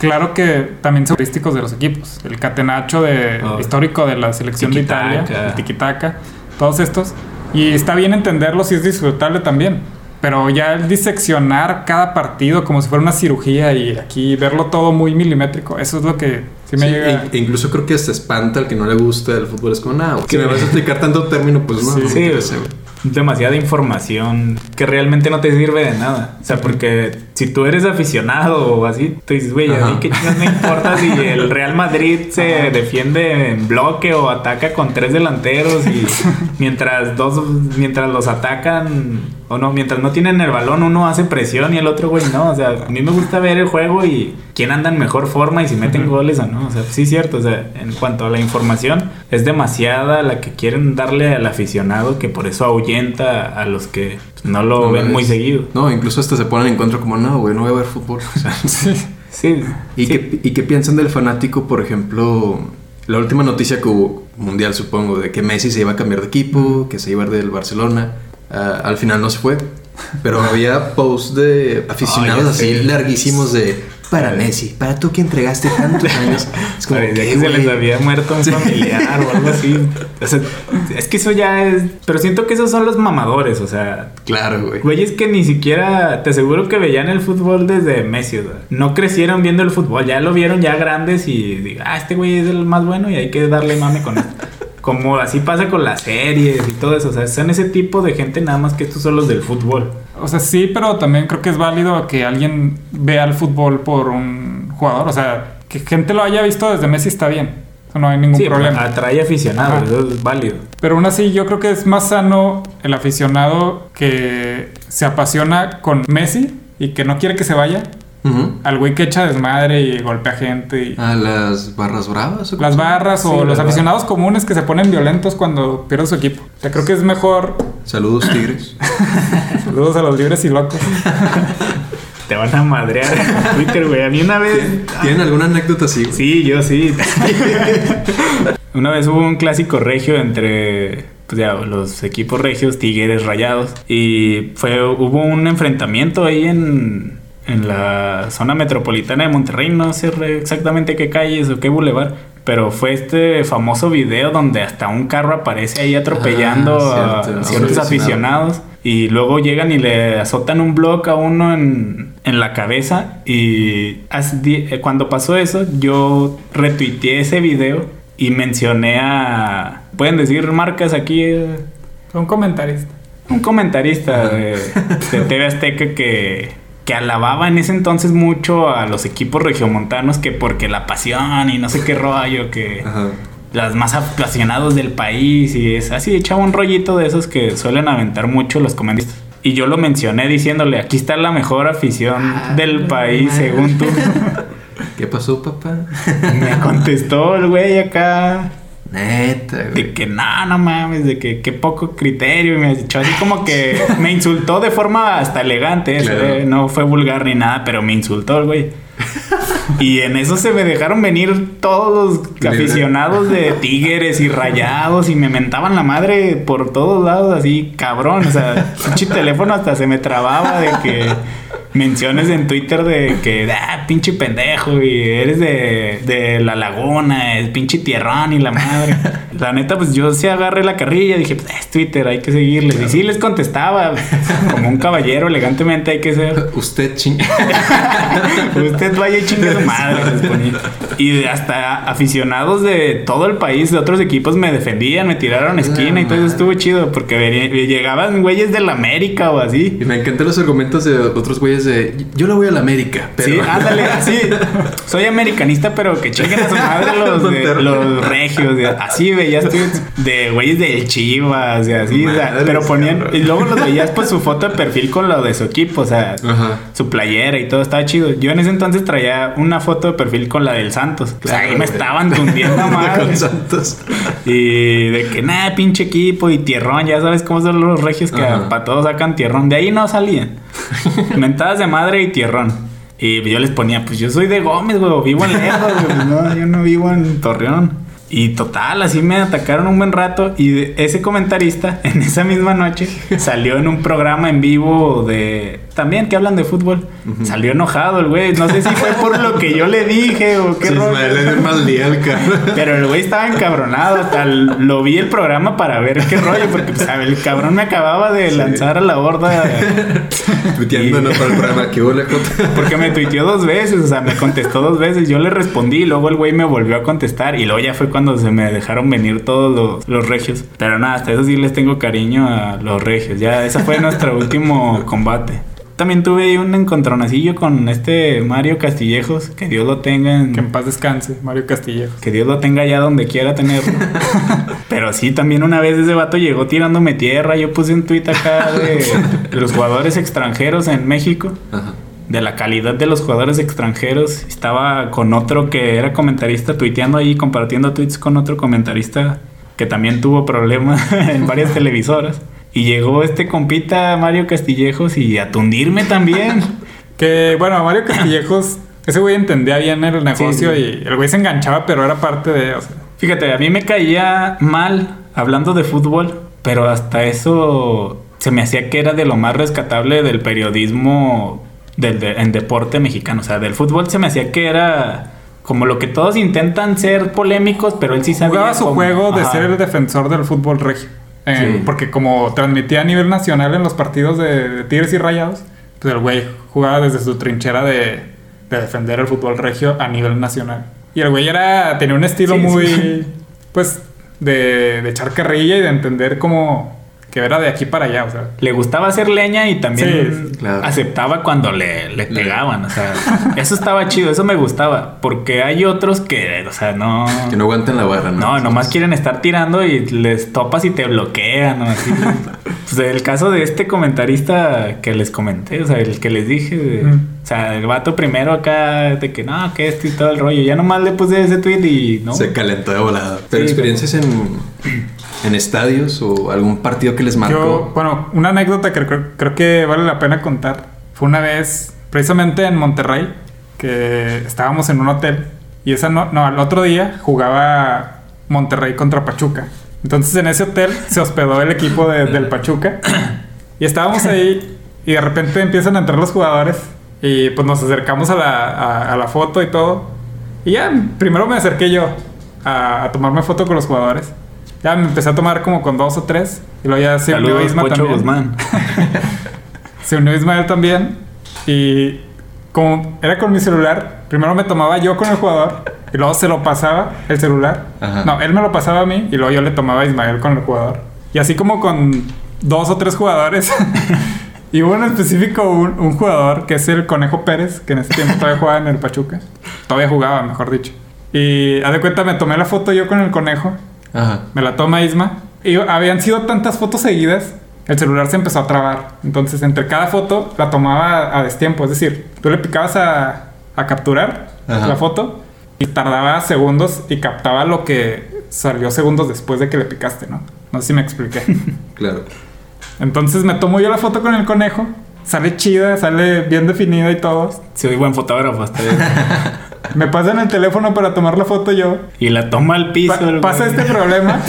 claro que también son turísticos de los equipos. El catenacho de, Oh. histórico de la selección de. Italia, el tiki-taka, todos estos. Y está bien entenderlos y es disfrutable también. Pero ya el diseccionar cada partido como si fuera una cirugía y aquí verlo todo muy milimétrico, eso es lo que sí me Sí, llega. e- e incluso creo que hasta espanta al que no le gusta el fútbol. Es como, no, que me vas a explicar tanto término, pues no. Sí. no me interesa, demasiada información que realmente no te sirve de nada. O sea, porque si tú eres aficionado o así, tú dices, güey, a mí qué chingados me importa si el Real Madrid se defiende en bloque o ataca con tres delanteros y mientras dos, mientras los atacan o no, mientras no tienen el balón, uno hace presión y el otro, güey, no. O sea, a mí me gusta ver el juego y quién anda en mejor forma y si meten goles o no. O sea, sí es cierto. O sea, en cuanto a la información, es demasiada la que quieren darle al aficionado que por eso ahuyenta a los que no lo No ven muy seguido. No, incluso hasta se ponen en contra como, no, güey, no voy a ver fútbol. O sea, Sí. ¿Y, sí. qué, ¿Y qué piensan del fanático, por ejemplo, la última noticia que hubo, mundial supongo, de que Messi se iba a cambiar de equipo, que se iba a ir del Barcelona? Al final no se fue. Pero había posts de aficionados Oh, así larguísimos de para Messi, para tú que entregaste tantos años. Es como, Parecía ¿qué, que se les güey? había muerto un familiar o algo así. O sea, es que eso ya es. Pero siento que esos son los mamadores, o sea. Claro, güey. Güeyes que ni siquiera, te aseguro que veían el fútbol desde Messi, o sea, no crecieron viendo el fútbol, ya lo vieron ya grandes y ah, este güey es el más bueno y hay que darle mame con esto. Como así pasa con las series y todo eso, o sea, son ese tipo de gente nada más que estos son los del fútbol. O sea, sí, pero también creo que es válido que alguien vea el fútbol por un jugador. O sea, que gente lo haya visto desde Messi está bien. Eso no hay ningún Sí, problema. atrae aficionados, eso es válido. Pero aún así, yo creo que es más sano el aficionado que se apasiona con Messi y que no quiere que se vaya, Ujú. al güey que echa desmadre y golpea gente. Y A las barras bravas. ¿o las barras Sí, o los aficionados comunes que se ponen violentos cuando pierde su equipo. O sea, creo que es mejor. Saludos, Tigres. Saludos a los libres y locos. Te van a madrear en Twitter, güey. A mí una vez. ¿Tienen alguna anécdota así? güey? Sí, yo sí. Una vez hubo un clásico regio entre pues ya, los equipos regios, Tigres, Rayados. Y fue, hubo un enfrentamiento ahí en, en la zona metropolitana de Monterrey. No sé exactamente qué calles o qué bulevar. Pero fue este famoso video donde hasta un carro aparece ahí atropellando Ah, a cierto. ciertos Sí, aficionados. Y luego llegan y le azotan un bloque a uno en, en la cabeza. Y eh, cuando pasó eso, yo retuiteé ese video y mencioné a. ¿Pueden decir marcas aquí? un comentarista. Un comentarista de, de TV Azteca que, que alababa en ese entonces mucho a los equipos regiomontanos que porque la pasión y no sé qué rollo, que Ajá. las más apasionados del país y es así, echaba un rollito de esos que suelen aventar mucho los comentaristas. Y yo lo mencioné diciéndole, aquí está la mejor afición del país, según tú. ¿Qué pasó, papá? Me contestó el güey acá. Neta, De güey. que no, no mames, de que qué poco criterio. Y me echó así como que me insultó de forma hasta elegante. ¿eh? Claro. No fue vulgar ni nada, pero me insultó el güey. Y en eso se me dejaron venir todos los aficionados de tigres y rayados y me mentaban la madre por todos lados, así cabrón. O sea, pinche teléfono hasta se me trababa de que menciones en Twitter de que, ah, pinche pendejo, y eres de, de la laguna, es pinche tierrón y la madre. La neta, pues yo sí agarré la carrilla, dije, pues es Twitter, hay que seguirles. Y sí les contestaba, como un caballero, elegantemente hay que ser. Usted ching. Usted vaya y su madre. Y hasta aficionados de todo el país, de otros equipos, me defendían, me tiraron esquina y todo eso estuvo chido porque llegaban güeyes del América o así. Y me encantan los argumentos de otros güeyes de yo le voy a la América, pero Sí, ándale, así. Soy americanista, pero que chinguen a su madre los, de- Monterrey. los regios. de- así veías tweets de güeyes del Chivas así. o sea, Madres, pero ponían. cabrón. Y luego los veías, pues su foto de perfil con lo de su equipo. O sea, Ajá. su playera y todo estaba chido. Yo en ese entonces traía una foto de perfil con la del Santos. o sea, ahí Claro, me estaban tundiendo madre. con Santos. Y de que nada, pinche equipo y tierrón, ya sabes cómo son los regios que Ajá. para todos sacan tierrón. De ahí no salían. Mentadas de madre y tierrón. Y yo les ponía, pues yo soy de Gómez, güey, vivo en Lejos, pues No, yo no vivo en Torreón. Y total, así me atacaron un buen rato. Y ese comentarista, en esa misma noche, salió en un programa en vivo de. También que hablan de fútbol. Salió enojado el güey. No sé si fue por lo que yo le dije o qué Sí, rollo. Pero el güey estaba encabronado. El- lo vi el programa para ver qué rollo. Porque pues, el cabrón me acababa de lanzar a la horda. Tuiteándonos para el programa. ¿Qué? Porque me tuiteó dos veces. O sea, me contestó dos veces. Yo le respondí. Y luego el güey me volvió a contestar. Y luego ya fue cuando se me dejaron venir todos los, los regios. Pero nada, hasta eso sí les tengo cariño a los regios. Ya, ese fue nuestro último combate. También tuve ahí un encontronacillo con este Mario Castillejos. Que Dios lo tenga en, Que en paz descanse, Mario Castillejo. Que Dios lo tenga ya donde quiera tenerlo. Pero sí, también una vez ese vato llegó tirándome tierra. Yo puse un tuit acá de, de los jugadores extranjeros en México. Ajá. De la calidad de los jugadores extranjeros. Estaba con otro que era comentarista tuiteando ahí, compartiendo tweets con otro comentarista que también tuvo problemas en varias televisoras. Y llegó este compita Mario Castillejos y a tundirme también. Que bueno, Mario Castillejos, ese güey entendía bien el negocio sí. y el güey se enganchaba, pero era parte de. O sea, Fíjate, a mí me caía mal hablando de fútbol, pero hasta eso se me hacía que era de lo más rescatable del periodismo del de- en deporte mexicano. O sea, del fútbol se me hacía que era como lo que todos intentan ser polémicos, pero él sí sabía. Jugaba su cómo- juego de Ajá. ser el defensor del fútbol regio. Eh, Sí. Porque como transmitía a nivel nacional en los partidos de, de Tigres y Rayados, pues el güey jugaba desde su trinchera de, de defender el fútbol regio a nivel nacional. Y el güey era, tenía un estilo Sí, muy, sí. pues, de, de echar carrilla y de entender como que era de aquí para allá, o sea. Le gustaba hacer leña y también Sí, claro. aceptaba cuando le, le pegaban. O sea, eso estaba chido, eso me gustaba. Porque hay otros que, o sea, no. Que no aguanten la barra, ¿no? No, nomás quieren estar tirando y les topas y te bloquean. ¿no? Así. pues el caso de este comentarista que les comenté, o sea, el que les dije, de- Ujú. o sea, el vato primero acá de que no, que esto y todo el rollo. Ya nomás le puse ese tweet y no. Se calentó de volada. Pero Sí, experiencias en, en estadios o algún partido que les Yo, marcó. bueno, una anécdota que creo, creo que vale la pena contar. Fue una vez, precisamente en Monterrey, que estábamos en un hotel. Y esa no, no, al otro día jugaba Monterrey contra Pachuca. Entonces en ese hotel se hospedó el equipo de- del Pachuca. Y estábamos ahí y de repente empiezan a entrar los jugadores. Y pues nos acercamos a la, a- a la foto y todo. Y ya, primero me acerqué yo a, a tomarme foto con los jugadores. Ya me empecé a tomar como con dos o tres. Y luego ya se unió Saludos, Isma Pocho también. Guzmán. Se unió Ismael también. Y como era con mi celular, primero me tomaba yo con el jugador. Y luego se lo pasaba el celular. Ajá. No, él me lo pasaba a mí. Y luego yo le tomaba a Ismael con el jugador. Y así como con dos o tres jugadores. y hubo en específico un, un jugador que es el Conejo Pérez, que en ese tiempo todavía jugaba en el Pachuca. Todavía jugaba, mejor dicho. Y haz de cuenta, me tomé la foto yo con el conejo. Ajá. Me la toma Isma. Y habían sido tantas fotos seguidas, el celular se empezó a trabar. Entonces, entre cada foto la tomaba a destiempo. Es decir, tú le picabas a, a capturar Ajá. la foto y tardaba segundos y captaba lo que salió segundos después de que le picaste, ¿no? No sé si me expliqué. Claro. Entonces me tomo yo la foto con el conejo. Sale chida, sale bien definida y todo. Soy buen fotógrafo hasta. Me pasan el teléfono para tomar la foto yo. Y la toma al piso. Pa- el pasa este problema.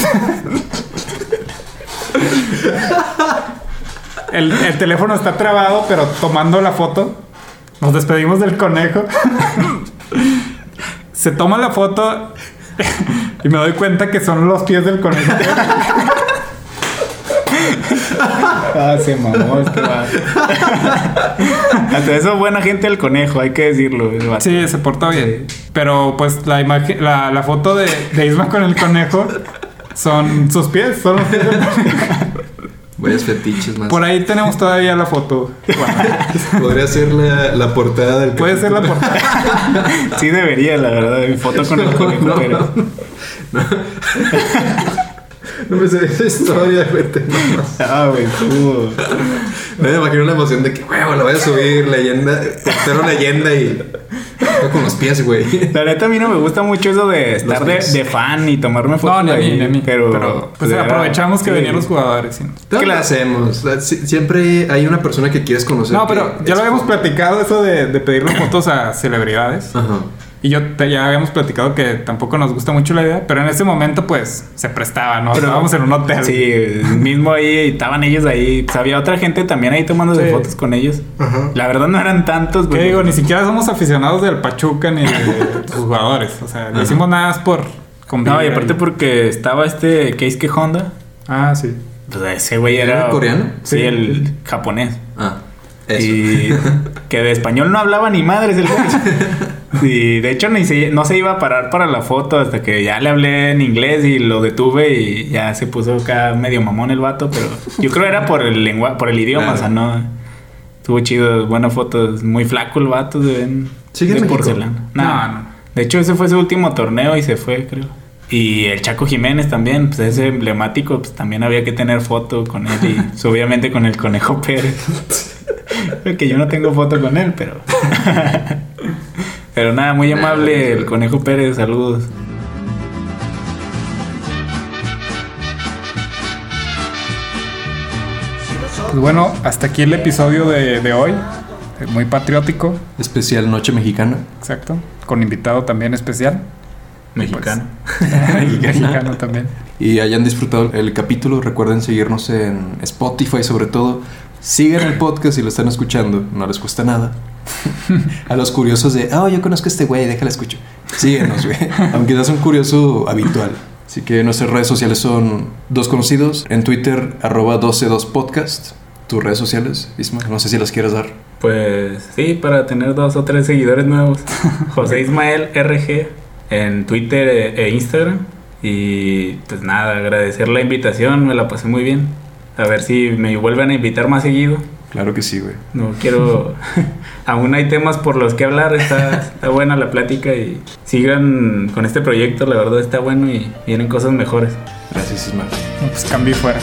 el, el teléfono está trabado, pero tomando la foto, nos despedimos del conejo. Se toma la foto y me doy cuenta que son los pies del conejo. Ah, se mamó este vato. Hasta eso buena gente el conejo, hay que decirlo. Sí, se portó bien. Pero pues la imagen, la, la foto de, de Isma con el conejo son sus pies, son los pies del conejo. Varios fetiches más. Por ahí tenemos todavía la foto. Bueno, Podría ser la, la portada del puede ser la portada. Sí debería, la verdad, mi foto con el conejo. no, pero- No me sé esa historia, vete nomás. Ah, güey, tú. No me imagino la emoción de que, huevo, la voy a subir, leyenda, portero leyenda y. Con los pies, güey. La neta, a mí no me gusta mucho eso de estar de, de fan y tomarme fotos. No, ni a mí, ahí, ni a mí. Pero, pues era- aprovechamos que sí. venían los jugadores. ¿sí? ¿Qué la hacemos? Siempre hay una persona que quieres conocer. No, pero ya lo habíamos platicado eso de, de pedirle fotos a celebridades. Ajá. Y yo te- ya habíamos platicado que tampoco nos gusta mucho la idea, pero en ese momento pues se prestaba, ¿no? Pero- Estábamos en un hotel. Sí, mismo ahí y estaban ellos ahí. Pues había otra gente también ahí tomándose Sí. fotos con ellos. Ajá. La verdad no eran tantos, ¿Qué güey. digo? Ni siquiera somos aficionados del Pachuca ni de sus jugadores. O sea, lo hicimos nada más por convivir No, y aparte ahí. porque estaba este Keisuke Honda. Ah, sí. Pues ese güey era... ¿Era coreano? Sí, Sí. el japonés. Ah, eso. Y que de español no hablaba ni madres el güey. Y de hecho ni se, no se iba a parar para la foto hasta que ya le hablé en inglés y lo detuve y ya se puso acá medio mamón el vato, pero yo creo era por el lengua, por el idioma, Claro. o sea, no. Estuvo chido, buena foto, muy flaco el vato de, ven- ¿Sigue en de porcelana. No, no. De hecho, ese fue su último torneo y se fue, creo. Y el Chaco Jiménez también, pues ese emblemático, pues también había que tener foto con él y pues, obviamente con el Conejo Pérez. que yo no tengo foto con él, pero. pero nada, muy amable el Conejo Pérez, saludos. Pues bueno, hasta aquí el episodio de, de hoy. Muy patriótico, Especial Noche Mexicana. exacto. Con invitado también especial. Mexicano. Mexicano también. Y hayan disfrutado el capítulo. Recuerden seguirnos en Spotify, sobre todo. Sigan el podcast si lo están escuchando, no les cuesta nada. a los curiosos de, oh, yo conozco a este güey, déjala escucho. Síguenos, güey. Aunque seas un curioso habitual. Así que nuestras redes sociales son dos conocidos. En Twitter, arroba 122podcast. Tus redes sociales, Isma, no sé si las quieres dar. Pues sí, para tener dos o tres seguidores nuevos. José Ismael RG en Twitter e Instagram. Y pues nada, agradecer la invitación, me la pasé muy bien. A ver si me vuelven a invitar más seguido. Claro que sí, güey. No quiero. Aún hay temas por los que hablar. Está, está buena la plática y sigan con este proyecto. La verdad está bueno y vienen cosas mejores. Gracias, Isma. No, pues cambio fuera.